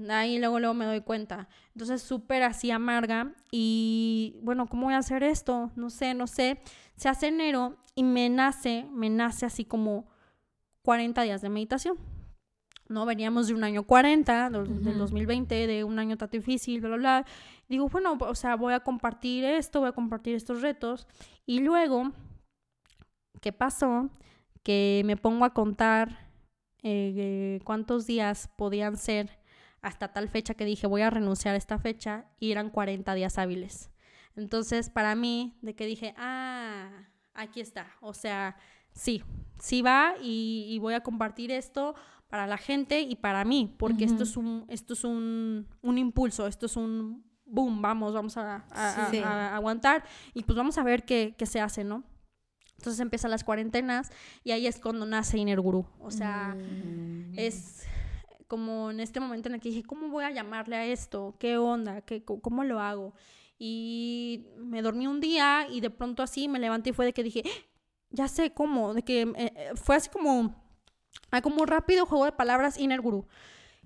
ahí luego, luego me doy cuenta. Entonces, súper así amarga. Y bueno, ¿cómo voy a hacer esto? No sé, no sé. Se hace enero y me nace, me nace así como 40 días de meditación. ¿no? Veníamos de un año 40, del, del Ujú. 2020, de un año tan difícil, bla, bla, bla. Digo, bueno, o sea, voy a compartir esto, voy a compartir estos retos. Y luego, ¿qué pasó? Que me pongo a contar eh, cuántos días podían ser hasta tal fecha que dije, voy a renunciar a esta fecha, y eran 40 días hábiles. Entonces, para mí, de que dije, ah, aquí está. O sea, sí, sí va y, y voy a compartir esto para la gente y para mí, porque esto es un, esto es un, un impulso, esto es un boom, vamos, vamos a, a- a- Sí. a aguantar y pues vamos a ver qué, qué se hace, ¿no? Entonces empiezan las cuarentenas y ahí es cuando nace Inner Guru. O sea, Mm. es como en este momento en el que dije, ¿cómo voy a llamarle a esto? ¿Qué onda? ¿Qué, ¿Cómo lo hago? Y me dormí un día y de pronto así me levanté y fue de que dije, "¡Ah! ya sé cómo, de que eh, eh, fue así como, ah, como rápido juego de palabras Inner Guru.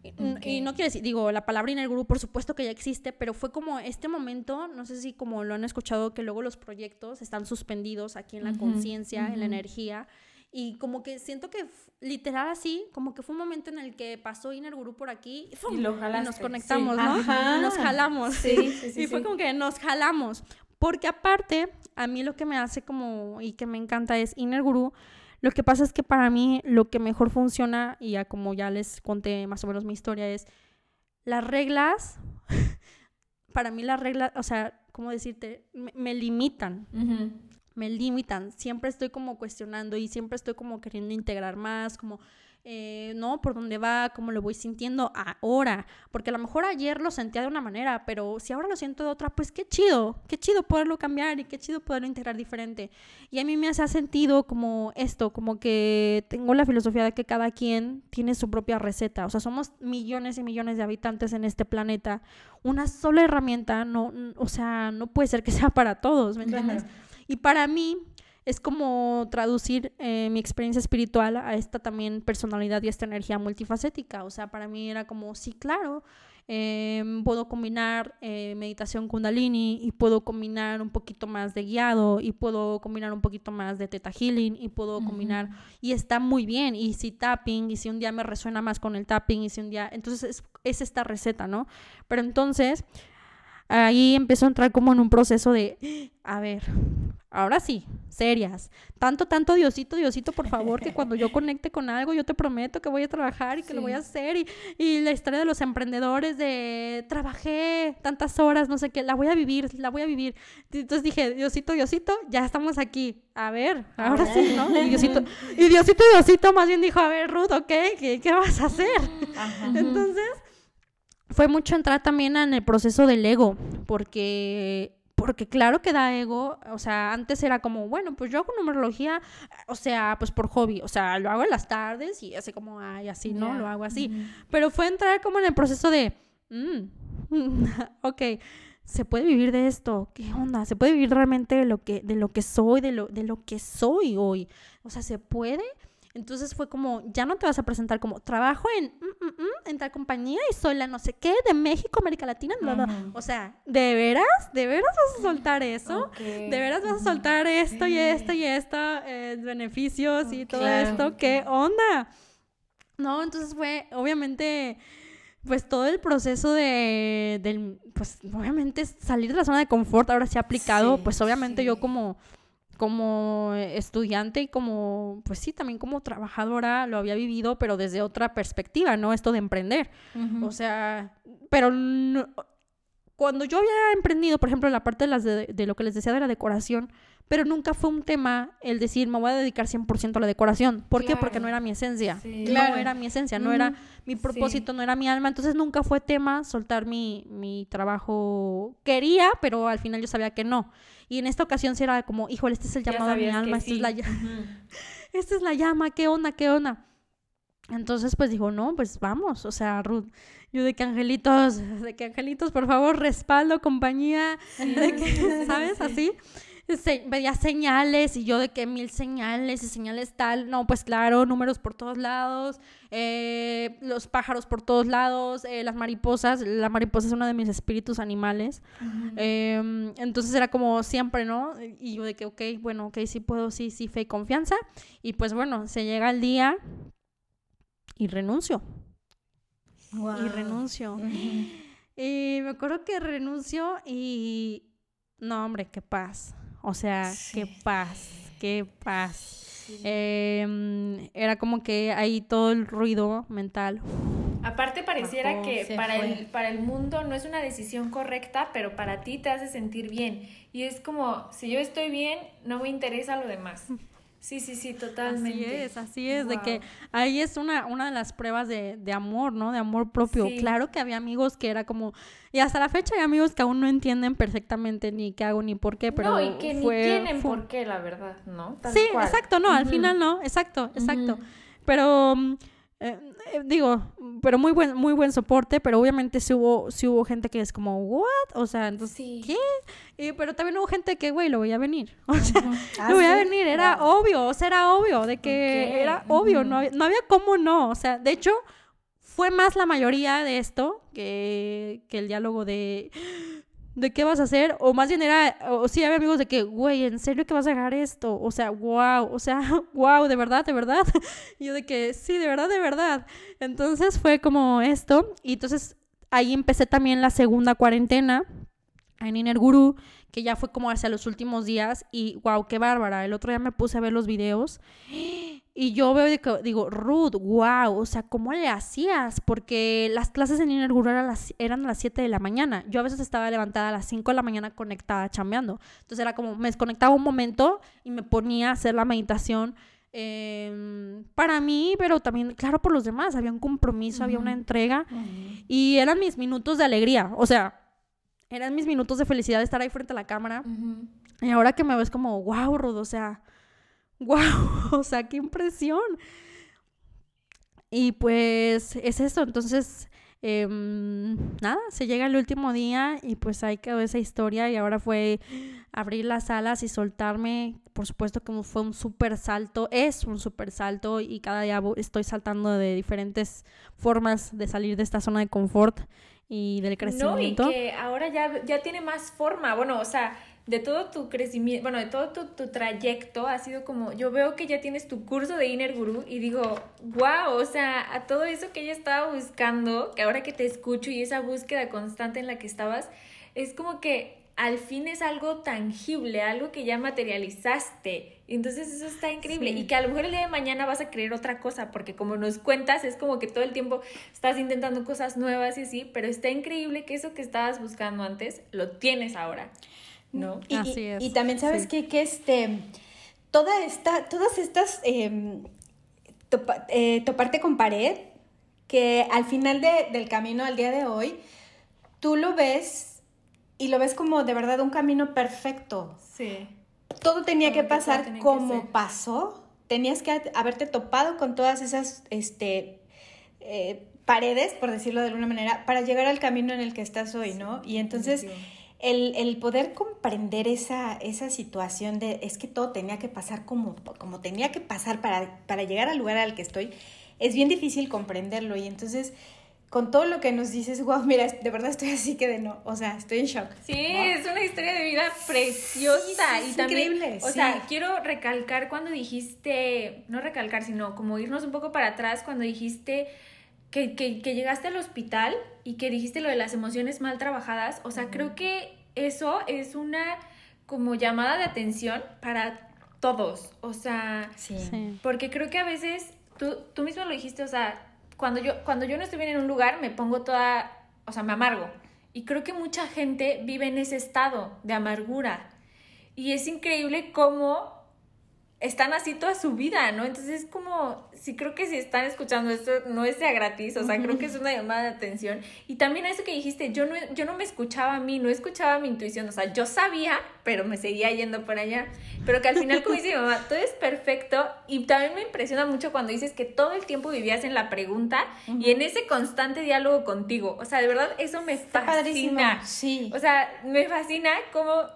Y- Ok. Y no quiere decir, digo, la palabra Inner Guru por supuesto que ya existe, pero fue como este momento, no sé si como lo han escuchado, que luego los proyectos están suspendidos aquí en la Ujú, conciencia, en la energía, y como que siento que literal así, como que fue un momento en el que pasó Inner Guru por aquí y. Y y nos sí. conectamos, ¿no? Ajá. Nos jalamos. Sí, sí, sí, y fue sí. como que nos jalamos. Porque aparte, a mí lo que me hace como y que me encanta es Inner Guru. Lo que pasa es que para mí lo que mejor funciona, y ya como ya les conté más o menos mi historia, es las reglas. para mí las reglas, o sea, ¿cómo decirte? Me, me limitan me limitan. Siempre estoy como cuestionando y siempre estoy como queriendo integrar más, como eh, ¿no? Por dónde va, cómo lo voy sintiendo ahora. Porque a lo mejor ayer lo sentía de una manera, pero si ahora lo siento de otra, pues qué chido, qué chido poderlo cambiar y qué chido poderlo integrar diferente. Y a mí me hace sentido como esto, como que tengo la filosofía de que cada quien tiene su propia receta. O sea, somos millones y millones de habitantes en este planeta. Una sola herramienta, no, o sea, no puede ser que sea para todos, ¿me entiendes? Y para mí, es como traducir eh, mi experiencia espiritual a esta también personalidad y esta energía multifacética. O sea, para mí era como, sí, claro, em, puedo combinar eh, meditación kundalini y puedo combinar un poquito más de guiado y puedo combinar un poquito más de teta healing y puedo combinar, y está muy bien, y si tapping, y si un día me resuena más con el tapping, y si un día, entonces es, es esta receta, ¿no? Pero entonces ahí empezó a entrar como en un proceso de, a ver, ahora sí, serias. Tanto, tanto Diosito, Diosito, por favor, que cuando yo conecte con algo, yo te prometo que voy a trabajar y que lo voy a hacer. Y, y, la historia de los emprendedores de trabajé tantas horas, no sé qué, la voy a vivir, la voy a vivir. Entonces dije, Diosito, Diosito, ya estamos aquí. A ver, ahora sí, ¿no? Y Diosito, y Diosito, Diosito más bien dijo, a ver, Ruth, ¿ok? ¿Qué, qué vas a hacer? Entonces fue mucho entrar también en el proceso del ego, porque porque claro que da ego, o sea, antes era como, bueno, pues yo hago numerología, o sea, pues por hobby, o sea, lo hago en las tardes y así como, ay, así, ¿no? Lo hago así. Pero fue entrar como en el proceso de, mm, ok, se puede vivir de esto, ¿qué onda? Se puede vivir realmente de lo que, de lo que soy, de lo, de lo que soy hoy. O sea, se puede entonces fue como, ya no te vas a presentar como, trabajo en, mm, mm, mm, en tal compañía y soy la no sé qué de México, América Latina, O sea, ¿de veras? ¿De veras vas a soltar eso? ¿De veras vas a soltar esto y esto y esto, eh, beneficios y todo esto? ¿Qué onda? No, entonces fue, obviamente, pues todo el proceso de, del, pues obviamente salir de la zona de confort ahora se ha aplicado, pues obviamente yo como como estudiante y como, pues sí, también como trabajadora lo había vivido, pero desde otra perspectiva, ¿no? Esto de emprender. O sea, pero cuando yo había emprendido, por ejemplo, la parte de, las de, lo que les decía de la decoración, pero nunca fue un tema el decir, me voy a dedicar 100% a la decoración. ¿Por qué? Porque no era mi esencia. No era mi esencia, no era mi propósito, no era mi alma. Entonces nunca fue tema soltar mi, mi trabajo. Quería, pero al final yo sabía que no. Y en esta ocasión sí era como, híjole, este es el llamado a mi alma, esta, es la, esta es la llama, ¿qué onda, qué onda? Entonces, pues dijo, no, pues vamos, o sea, Ruth, yo de que angelitos, de que angelitos, por favor, respaldo, compañía, de que, ¿sabes? Así veía señales y yo de que mil señales y señales tal, no, pues claro, números por todos lados, eh, los pájaros por todos lados, eh, las mariposas, la mariposa es uno de mis espíritus animales, em, entonces era como siempre, ¿no? Y yo de que, ok, bueno, ok, sí puedo, sí, sí, fe y confianza, y pues bueno, se llega el día y renuncio. Y renuncio. Y me acuerdo que renuncio y... No, hombre, qué paz. O sea, qué paz, qué paz. Em, era como que ahí todo el ruido mental. Aparte pareciera que para el, para el mundo no es una decisión correcta, pero para ti te hace sentir bien. Y es como, si yo estoy bien, no me interesa lo demás. Sí, sí, sí, totalmente. Así es, así es, de que ahí es una, una de las pruebas de, de amor, ¿no? De amor propio. Claro que había amigos que era como, y hasta la fecha hay amigos que aún no entienden perfectamente ni qué hago ni por qué, pero No, y que ni tienen por qué, la verdad, ¿no? sí, exacto, no, al final no, exacto, exacto. Pero... Mm, eh, eh, digo, pero muy buen, muy buen soporte, pero obviamente sí hubo, sí hubo gente que es como, ¿what? O sea, entonces, ¿qué? pero también hubo gente que, güey, lo voy a venir. O sea, lo voy a venir, era obvio, o sea, era obvio, de que era obvio, no, había, no había cómo no. O sea, de hecho, fue más la mayoría de esto que, que el diálogo de de qué vas a hacer, o más bien era, o sí había amigos de que, güey, ¿en serio que vas a dejar esto? O sea, wow, o sea, wow, de verdad, de verdad. Y yo de que, sí, de verdad, de verdad. Entonces fue como esto, y entonces ahí empecé también la segunda cuarentena en Inner Guru, que ya fue como hacia los últimos días, y wow, qué bárbara. El otro día me puse a ver los videos y yo veo, digo, Ruth, wow, o sea, ¿cómo le hacías? Porque las clases en Inner Guru eran, las, eran a las 7 de la mañana. Yo a veces estaba levantada a las 5 de la mañana conectada, chambeando. Entonces era como, me desconectaba un momento y me ponía a hacer la meditación em, para mí, pero también, claro, por los demás. Había un compromiso, había una entrega y eran mis minutos de alegría. O sea, eran mis minutos de felicidad de estar ahí frente a la cámara. Y ahora que me ves como, wow, Rudo, o sea, wow, o sea, qué impresión. Y pues es eso, entonces, em, nada, se llega el último día y pues ahí quedó esa historia y ahora fue abrir las alas y soltarme. Por supuesto que fue un súper salto, es un súper salto y cada día estoy saltando de diferentes formas de salir de esta zona de confort y del crecimiento. No, y que ahora ya, ya tiene más forma, bueno, o sea de todo tu crecimiento, bueno, de todo tu, trayecto, ha sido como, yo veo que ya tienes tu curso de Inner Guru y digo, wow, o sea, a todo eso que ella estaba buscando, que ahora que te escucho y esa búsqueda constante en la que estabas, es como que al fin es algo tangible, algo que ya materializaste. Entonces eso está increíble. Y que a lo mejor el día de mañana vas a creer otra cosa, porque como nos cuentas, es como que todo el tiempo estás intentando cosas nuevas y así, pero está increíble que eso que estabas buscando antes, lo tienes ahora. ¿no? Y, Así es. y también sabes que, este, toda esta, todas estas, em, eh, toparte con pared, que al final del camino, al día de hoy, tú lo ves y lo ves como de verdad un camino perfecto. Sí. Todo tenía que pasar como pasó. Tenías que haberte topado con todas esas este, eh, paredes, por decirlo de alguna manera, para llegar al camino en el que estás hoy, ¿no? Y entonces el, poder comprender esa, esa situación de es que todo tenía que pasar como, como tenía que pasar para, para llegar al lugar al que estoy, es bien difícil comprenderlo. Y entonces, con todo lo que nos dices, wow, mira, de verdad estoy así que de no, o sea, estoy en shock. Sí, es una historia de vida preciosa y también, increíble. O sea, quiero recalcar cuando dijiste, no recalcar, sino como irnos un poco para atrás cuando dijiste que, que, que, llegaste al hospital y que dijiste lo de las emociones mal trabajadas, o sea, creo que eso es una como llamada de atención para todos, o sea, sí. porque creo que a veces, tú, tú mismo lo dijiste, o sea, cuando yo, cuando yo no estoy bien en un lugar, me pongo toda, o sea, me amargo. Y creo que mucha gente vive en ese estado de amargura. Y es increíble cómo están así toda su vida, ¿no? Entonces es como, sí creo que si están escuchando esto no es sea gratis, o sea, creo que es una llamada de atención. Y también a eso que dijiste, yo no, yo no me escuchaba a mí, no escuchaba mi intuición, o sea, yo sabía, pero me seguía yendo por allá. Pero que al final, como dice mi mamá, todo es perfecto y también me impresiona mucho cuando dices que todo el tiempo vivías en la pregunta y en ese constante diálogo contigo. O sea, de verdad, eso me fascina. Sí. O sea, me fascina cómo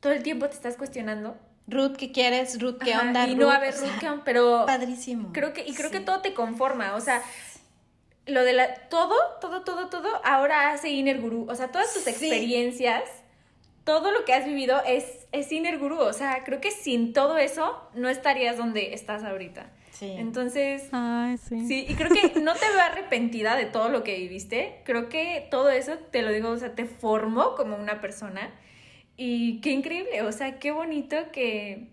todo el tiempo te estás cuestionando Ruth, ¿qué quieres? Ruth, ¿qué onda? Y no a ver, Ruth, ¿qué onda? Pero. Padrísimo. Creo que, y creo que todo te conforma. O sea, lo de la. Todo, todo, todo, todo, ahora hace Inner Guru. O sea, todas tus experiencias, todo lo que has vivido es, es Inner Guru. O sea, creo que sin todo eso no estarías donde estás ahorita. Sí. Entonces. Ay, sí. Sí, y creo que no te veo arrepentida de todo lo que viviste. Creo que todo eso, te lo digo, o sea, te formó como una persona. Y qué increíble, o sea, qué bonito que,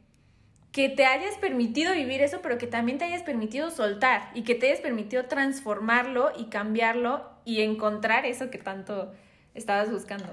que te hayas permitido vivir eso, pero que también te hayas permitido soltar y que te hayas permitido transformarlo y cambiarlo y encontrar eso que tanto estabas buscando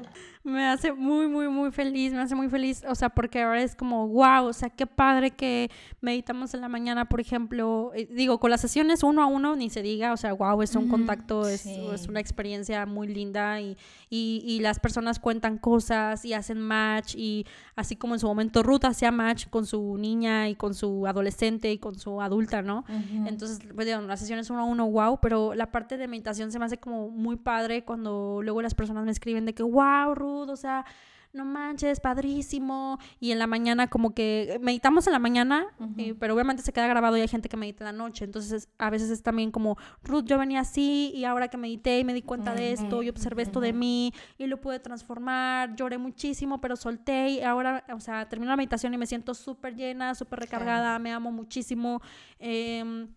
me hace muy, muy, muy feliz, me hace muy feliz, o sea, porque ahora es como, wow, o sea, qué padre que meditamos en la mañana, por ejemplo, eh, digo, con las sesiones uno a uno, ni se diga, o sea, wow, es un contacto, es, es, una experiencia muy linda y, y, y, las personas cuentan cosas y hacen match y así como en su momento Ruth hacía match con su niña y con su adolescente y con su adulta, ¿no? Entonces, pues digo, las sesiones uno a uno, wow, pero la parte de meditación se me hace como muy padre cuando luego las personas me escriben de que, wow, Ruth, o sea, no manches, padrísimo. Y en la mañana como que meditamos en la mañana, eh, pero obviamente se queda grabado y hay gente que medita en la noche. Entonces a veces es también como, Ruth, yo venía así y ahora que medité y me di cuenta de esto y observé esto de mí y lo pude transformar, lloré muchísimo, pero solté y ahora, o sea, termino la meditación y me siento súper llena, súper recargada, me amo muchísimo. Em,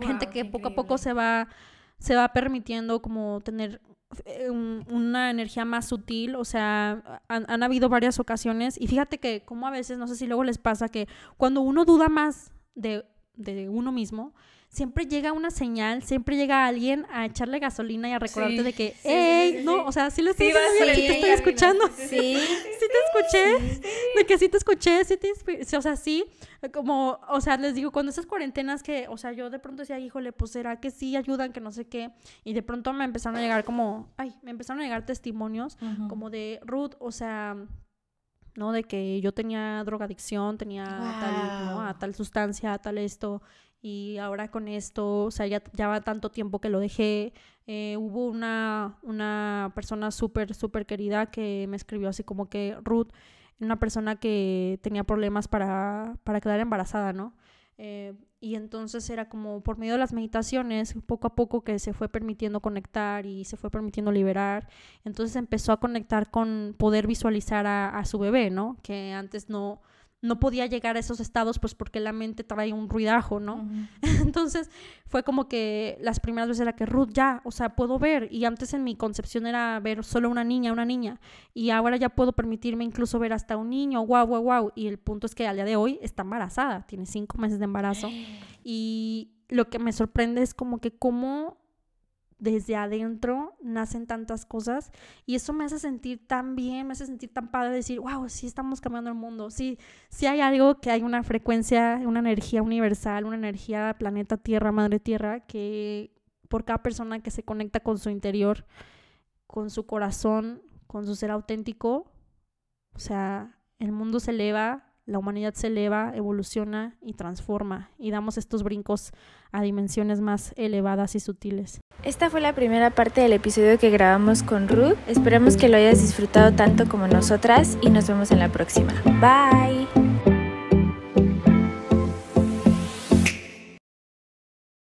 gente que poco a poco se va se va permitiendo como tener una energía más sutil, o sea, han, habido varias ocasiones y fíjate que como a veces, no sé si luego les pasa que cuando uno duda más de, de uno mismo, siempre llega una señal, siempre llega alguien a echarle gasolina y a recordarte de que, hey, no, o sea, sí lo estoy, sí, te estoy escuchando. Sí, sí te escuché, de que sí te escuché, sí te, o sea, sí, como, o sea, les digo, cuando esas cuarentenas que, o sea, yo de pronto decía, híjole, pues será que sí ayudan, que no sé qué, y de pronto me empezaron a llegar como, ay, me empezaron a llegar testimonios como de Ruth, o sea, ¿no? De que yo tenía drogadicción, tenía tal, ¿no? a tal sustancia, tal esto, y ahora con esto, o sea, ya, ya va tanto tiempo que lo dejé. Eh, hubo una, una persona súper, súper querida que me escribió así como que Ruth, una persona que tenía problemas para, para quedar embarazada, ¿no? Eh, y entonces era como por medio de las meditaciones, poco a poco que se fue permitiendo conectar y se fue permitiendo liberar. Entonces empezó a conectar con poder visualizar a, a su bebé, ¿no? Que antes no, no podía llegar a esos estados pues porque la mente trae un ruidajo, ¿no? Entonces fue como que las primeras veces era que Ruth ya, o sea, puedo ver y antes en mi concepción era ver solo una niña, una niña. Y ahora ya puedo permitirme incluso ver hasta un niño, guau, guau, guau. Y el punto es que al día de hoy está embarazada, tiene cinco meses de embarazo. Y lo que me sorprende es como que cómo desde adentro nacen tantas cosas y eso me hace sentir tan bien, me hace sentir tan padre decir, wow, sí estamos cambiando el mundo, sí, sí hay algo que hay una frecuencia, una energía universal, una energía planeta Tierra, Madre Tierra, que por cada persona que se conecta con su interior, con su corazón, con su ser auténtico, o sea, el mundo se eleva, la humanidad se eleva, evoluciona y transforma y damos estos brincos a dimensiones más elevadas y sutiles. Esta fue la primera parte del episodio que grabamos con Ruth. Esperamos que lo hayas disfrutado tanto como nosotras y nos vemos en la próxima. Bye.